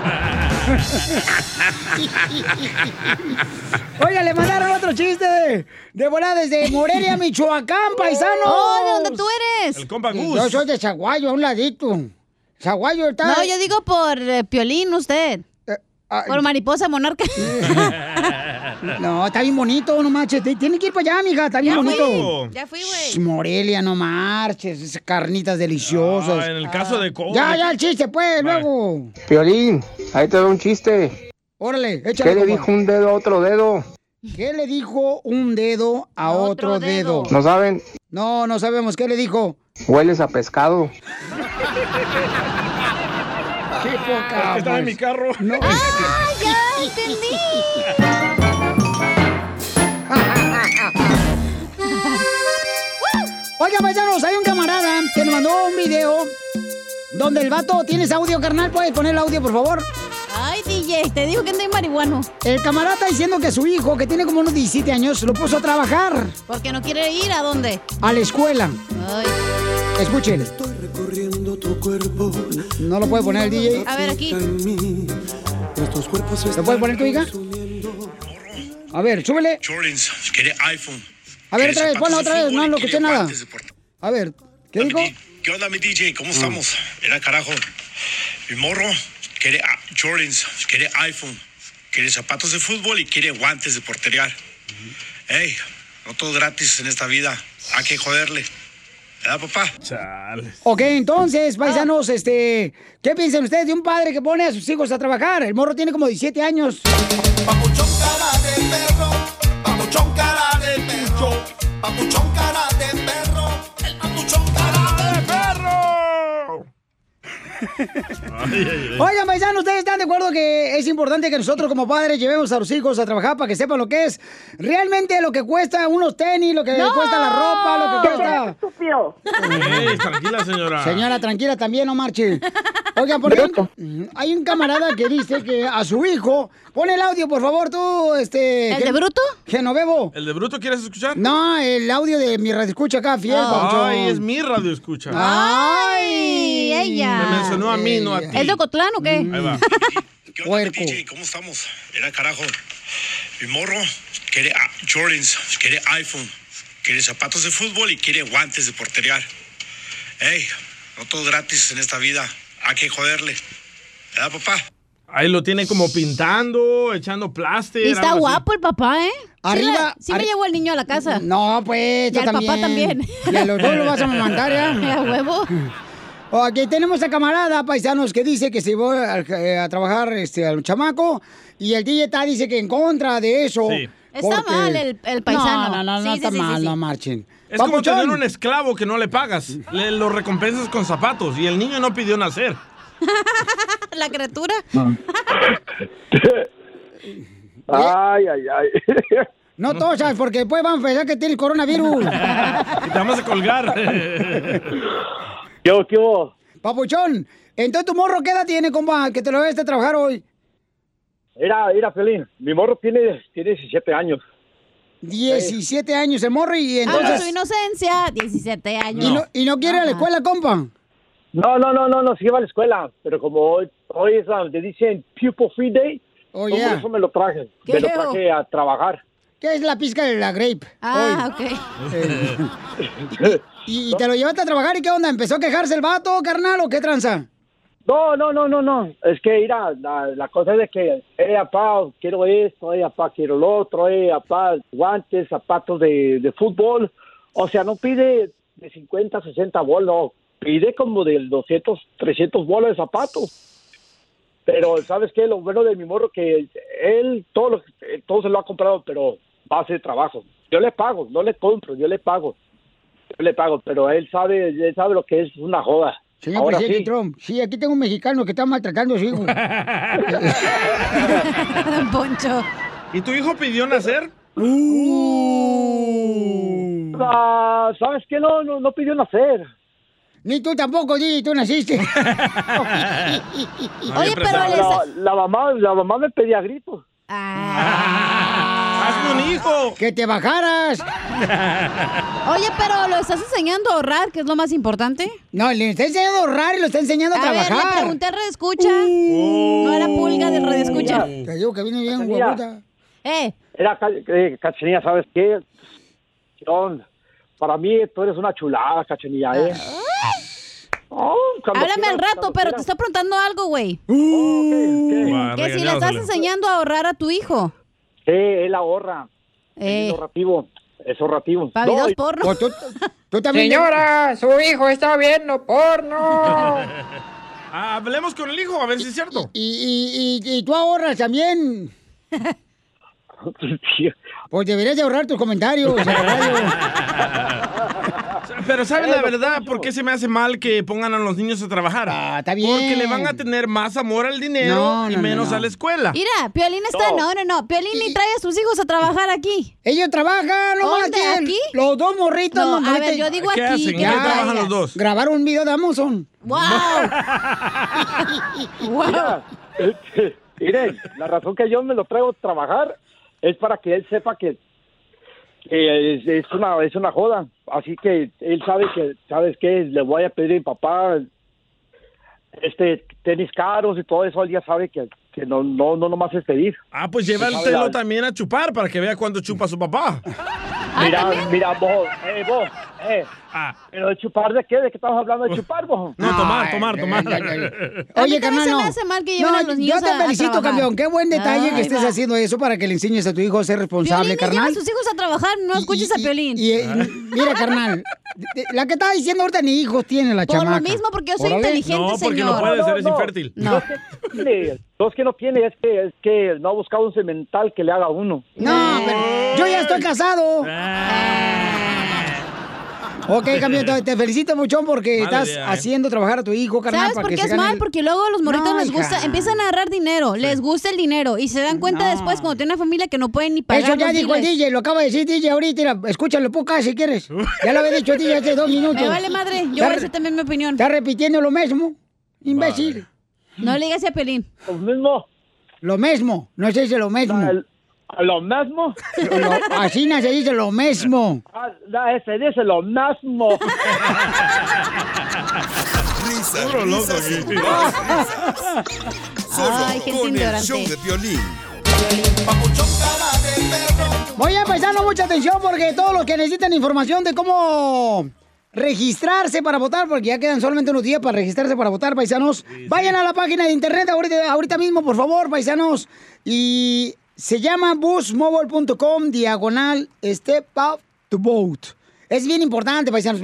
Oiga, le mandaron otro chiste de, de volada desde Morelia, Michoacán, paisano. Oh, ¿de dónde tú eres? El compa Gus. Yo soy de Zaguayo, a un ladito. Zaguayo está... No, yo digo por eh, Piolín, usted. Ah, por mariposa monarca. No, está bien bonito, no marches. Tiene que ir para allá, mija, está bien Ya bonito. fui, ya fui, güey. Morelia, no marches. esas Carnitas deliciosas. Ah, en el caso de COVID. Ya, ya, el chiste, pues, luego. Piolín, ahí te doy un chiste. Órale, échale. ¿Qué le dijo un dedo a otro dedo? ¿Qué le dijo un dedo a otro, dedo? ¿No saben? No, no sabemos. ¿Qué le dijo? Hueles a pescado. Qué poca. Estaba en mi carro. No. ¡Ah, ya entendí! Oiga, paisanos, hay un camarada que nos mandó un video donde el vato... ¿Tienes audio, carnal? ¿Puedes poner el audio, por favor? Ay, DJ, te digo que ando en marihuano. El camarada está diciendo que su hijo, que tiene como unos 17 años, lo puso a trabajar Porque no quiere ir a dónde. a la escuela. Ay. Escuchen. No lo puede poner el DJ. A ver, aquí. ¿Lo puede poner tu hija? A ver, súbele. Jordans, quiere iPhone. A ver, otra vez, ponlo otra vez. No lo escuché nada. A ver, ¿qué dijo? ¿Qué onda, mi DJ? ¿Cómo estamos? Era carajo. Mi morro quiere ah, Jordans, quiere iPhone, quiere zapatos de fútbol y quiere guantes de portería. Ey, no todo gratis en esta vida. Hay que joderle. ¿Verdad, papá? Ok, entonces, paisanos, este, ¿qué piensan ustedes de un padre que pone a sus hijos a trabajar? El morro tiene como 17 años. Papuchón cara de perro. Papuchón cara de perro. Papuchón cara de perro. Oigan, paisanos, ¿ustedes están de acuerdo que es importante que nosotros como padres llevemos a los hijos a trabajar para que sepan lo que es realmente lo que cuesta unos tenis, lo que ¡No! cuesta la ropa, lo que cuesta... estúpido! Ey, tranquila, señora. Señora, tranquila, también no marche. Oigan, porque hay- hay un camarada que dice que a su hijo... Pon el audio, por favor, tú, este... ¿El de Bruto? Genovevo. ¿El de Bruto quieres escuchar? No, el audio de mi radio escucha acá, fiel, papuchón. Ay, es mi radio escucha. Ay, ella. Me mencionó a mí, no a ti. ¿Es de Ocotlán o qué? Ahí va. ¿Qué onda, DJ? ¿Cómo estamos? Era carajo. Mi morro quiere ah, Jordans, quiere iPhone, quiere zapatos de fútbol y quiere guantes de portería. Ey, no todo gratis en esta vida. Hay que joderle. ¿Verdad, papá? Ahí lo tiene como pintando, echando plástico. Y está guapo el papá, ¿eh? Arriba- Sí, me, sí me llevó el niño a la casa. No, pues, Y al papá también. Y a los dos lo vas a mandar, ¿ya? A huevo. Aquí tenemos a camarada, paisanos, que dice que se va a, eh, a trabajar este, al chamaco y el DJ está dice que en contra de eso. Sí. Está mal el- el paisano. No, no, no, no Sí, está sí, sí, mal, sí, sí. no marchen. Es como Papuchón. tener un esclavo que no le pagas. Le lo recompensas con zapatos y el niño no pidió nacer. la criatura. Ay, ay, ay. No tosas, porque después van a pensar que tienes coronavirus. Y te vamos a colgar. ¿Qué hubo, qué hubo? Papuchón, entonces tu morro, ¿qué edad tiene, compa, que te lo debes de trabajar hoy? Mira, mira, Felín, mi morro tiene, tiene 17 años. 17 años el morro y entonces... Ah, su inocencia, 17 años. ¿Y no, y no quiere ir a la escuela, compa? No, no, no, no, no, sí va a la escuela, pero como hoy, hoy es, ah, le dicen Pupil Free Day, Oh, yeah. por eso me lo traje, Qué me lo traje a trabajar. ¿Qué es la pizca de la grape? Ah, ok. ¿Y, y te lo llevaste a trabajar y qué onda? ¿Empezó a quejarse el vato, carnal, o qué tranza? No, no, no, no, no. Es que, mira, la, la cosa es de que, eh, papá, quiero esto, eh, papá, quiero lo otro, eh, papá, guantes, zapatos de, de fútbol. O sea, no pide de 50, 60 bolas, no. Pide como de 200, 300 bolas de zapatos. Pero, ¿sabes qué? Lo bueno de mi morro que él todo, lo, eh, todo se lo ha comprado, pero va a hacer trabajo. Yo le pago, no le compro, yo le pago. Yo le pago, pero él sabe, él sabe lo que es una joda. Señor Ahora presidente sí. Trump, sí, aquí tengo un mexicano que está maltratando a su hijo. Poncho. ¿Y tu hijo pidió nacer? Ah, ¿Sabes qué? No, no, no pidió nacer. Ni tú tampoco, Didi, tú naciste. Oye, pero les- la, la mamá, la mamá me pedía gritos. ¡Hazme un hijo! ¡Que te bajaras! Oye, pero ¿lo estás enseñando a ahorrar, que es lo más importante? No, le está enseñando a ahorrar y lo está enseñando a, A ver, le trabajar. pregunté al escucha. No era pulga del red escucha. Te digo que viene bien, huevuda. Eh. Era, eh, Cachanilla, ¿sabes qué? Para mí tú eres una chulada, Cachanilla, ¿eh? Oh, Háblame al rato, pero te quieras. está preguntando algo, güey. Uh, Que si le estás enseñando a ahorrar a tu hijo. Sí, él ahorra. Eh. Es ahorrativo. Es ahorrativo. Pa' No, y- porno. Pues tú, tú también. Señora, su hijo está viendo porno. Ah, hablemos con el hijo, a ver si es cierto. Y, y, y, y tú ahorras también. Pues deberías de ahorrar tus comentarios. Pero ¿sabes la verdad por qué se me hace mal que pongan a los niños a trabajar? Ah, está bien. Porque le van a tener más amor al dinero No, y no, no, menos no. a la escuela. Mira, Piolín está. No, no, no. Piolín ni trae a sus hijos a trabajar aquí. Ellos trabajan, no más ¿Dónde? ¿Aquí? Los dos morritos. No, a ver, yo digo ¿Qué aquí, hacen? ¿En Ya, qué trabajan los dos? Grabar un video de Amazon. ¡Wow! Mira, este, miren, la razón que yo me lo traigo a trabajar es para que él sepa que, que es, es una es una joda. Así que él sabe que, ¿sabes qué? Le voy a pedir a mi papá este tenis caros y todo eso. Él ya sabe que, que no, no, no nomás es pedir. Ah, pues llévatelo la- también a chupar para que vea cuánto chupa su papá. Mira, mira, vos, eh, vos, eh. Ah. Pero de chupar de qué? ¿De qué estamos hablando de chupar, vos? No, tomar, tomar, tomar. Oye, carnal, se no. me hace mal que lleven a los niños Yo te felicito, campeón. Qué buen detalle que estés va. haciendo eso para que le enseñes a tu hijo a ser responsable, Piolín lleva a carnal. sus hijos a trabajar, no escuches a Piolín. Y, eh, mira, carnal, la que estaba diciendo ahorita ni hijos tiene la Por lo chamaca. mismo, porque yo soy inteligente, No, porque no puede ser, es no. infértil. No. es que no es que no tiene, es que, es que no ha buscado un cemental que le haga a uno. No, pero yo ya estoy casado. Ok, campeón, te- felicito mucho porque Mala estás idea, ¿eh? haciendo trabajar a tu hijo, carnal. ¿Sabes por qué es mal? el- Porque luego a los morritos No, les gusta, hija. empiezan a agarrar dinero, les gusta el dinero y se dan cuenta después cuando tienen una familia que no pueden ni pagar Eso ya los dijo el biles. DJ, lo acaba de decir DJ ahorita. mira, escúchalo poca si quieres. Ya lo había dicho el DJ hace dos minutos. Me vale madre, yo voy a decir también mi opinión. Está repitiendo lo mismo, imbécil. No le digas a Pelín. Lo mismo. Lo mismo, no se dice lo mismo. ¿Lo mismo? Lo- así no se dice lo mismo. Ah, no, ese dice lo mismo. Risas, Puro loco aquí. Solo Ay, gente con el ignorante. show de Piolín. Voy a prestarle mucha atención porque todos los que necesitan información de cómo registrarse para votar, porque ya quedan solamente unos días para registrarse para votar, paisanos, vayan a la página de internet ahorita, ahorita mismo, por favor, paisanos, y se llama busmobile.com diagonal step up to vote. Es bien importante, paisanos,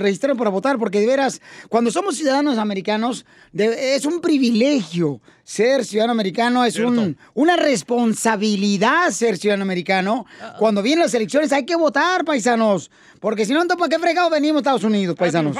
registrar para votar, porque de veras, cuando somos ciudadanos americanos, de- es un privilegio ser ciudadano americano, es un, una responsabilidad ser ciudadano americano. Cuando vienen las elecciones hay que votar, paisanos, porque si no, ¿para qué fregado venimos a Estados Unidos, paisanos?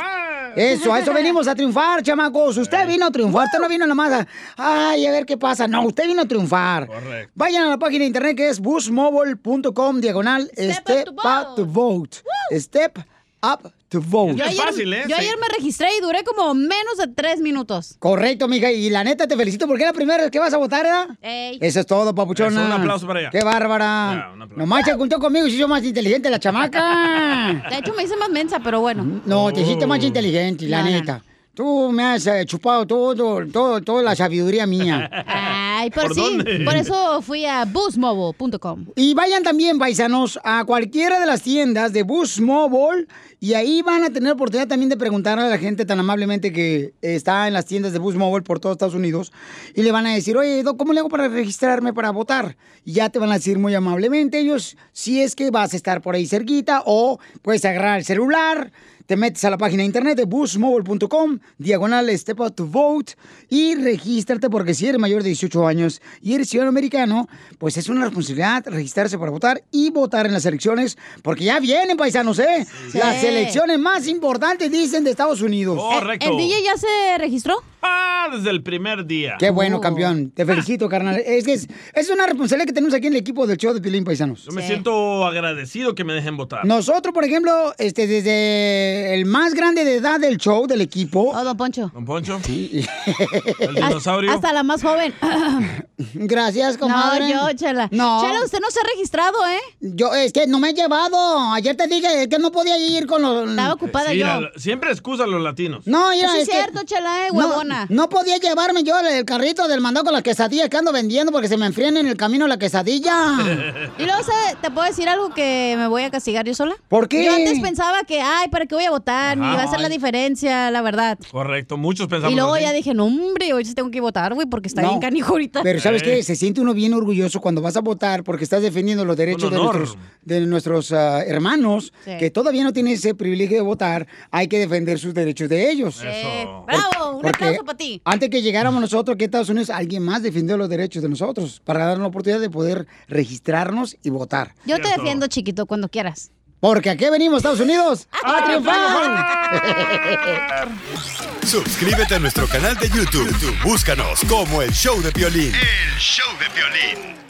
Eso, a eso venimos a triunfar, chamacos. Usted vino a triunfar, usted no vino nomás a, ay, a ver qué pasa. No, usted vino a triunfar. Correcto. Vayan a la página de internet que es busmobile.com, diagonal, step, up to vote. Step up to vote. Yo ayer, yo ayer me registré y duré como menos de tres minutos. Correcto, mija. Y la neta, te felicito porque es la primera vez que vas a votar, ¿verdad? Ey. Eso es todo, papuchona. Eso, un aplauso para ella. Qué bárbara. No manches, juntó conmigo y se hizo más inteligente la chamaca. De hecho, me hice más mensa, pero bueno. No, te hiciste más inteligente, la No, no. neta. Tú me has eh, chupado todo, todo, toda la sabiduría mía. Ay, por, sí. Por eso fui a boostmobile.com. Y vayan también, paisanos, a cualquiera de las tiendas de Bus Mobile y ahí van a tener oportunidad también de preguntarle a la gente tan amablemente que está en las tiendas de Bus Mobile por todo Estados Unidos y le van a decir, oye, ¿cómo le hago para registrarme para votar? Y ya te van a decir muy amablemente ellos si es que vas a estar por ahí cerquita o puedes agarrar el celular. Te metes a la página de internet de boostmobile.com, diagonal Step Out to Vote y regístrate porque si eres mayor de 18 años y eres ciudadano americano, pues es una responsabilidad registrarse para votar y votar en las elecciones porque ya vienen, paisanos, ¿eh? Las elecciones más importantes, dicen, de Estados Unidos. Correcto. ¿El DJ ya se registró? Ah, desde el primer día. Qué bueno, campeón. Te felicito, carnal. Es que es, es una responsabilidad que tenemos aquí en el equipo del show de Pilín Paisanos. Yo me siento agradecido que me dejen votar. Nosotros, por ejemplo, este, desde el más grande de edad del show, del equipo. Oh, don Poncho. ¿Don Poncho? Sí. El dinosaurio. Hasta la más joven. Gracias, comadre. No, yo, Chela. No. Chela, usted no se ha registrado, ¿eh? Yo, es que no me he llevado. Ayer te dije que no podía ir con los... Estaba ocupada Sí, yo. la- siempre excusa a los latinos. No, mira, Sí, es es que- cierto, Chela, eh, No, No, podía llevarme yo el carrito del mandado con las quesadillas que ando vendiendo porque se me enfrían en el camino la quesadilla. Y luego. ¿te puedo decir algo que me voy a castigar yo sola? ¿Por qué? Yo antes pensaba que, ay, ¿para qué voy a votar? Ni va a ser la diferencia, la verdad. Correcto, muchos pensamos Y luego así. ya dije, no, hombre, hoy sí tengo que votar, güey, porque está No, bien canijo ahorita. Pero ¿sabes qué? Se siente uno bien orgulloso cuando vas a votar porque estás defendiendo los derechos de nuestros, de nuestros ah, hermanos Sí. que todavía no tienen ese privilegio de votar. Hay que defender sus derechos de ellos. ¡Bravo! Un Porque para ti. Antes que llegáramos nosotros aquí a Estados Unidos, alguien más defendió los derechos de nosotros para darnos la oportunidad de poder registrarnos y votar. Yo te defiendo, chiquito, cuando quieras. Porque aquí venimos, Estados Unidos, a triunfar. Suscríbete a nuestro canal de YouTube. YouTube, Búscanos como el show de violín. El show de violín.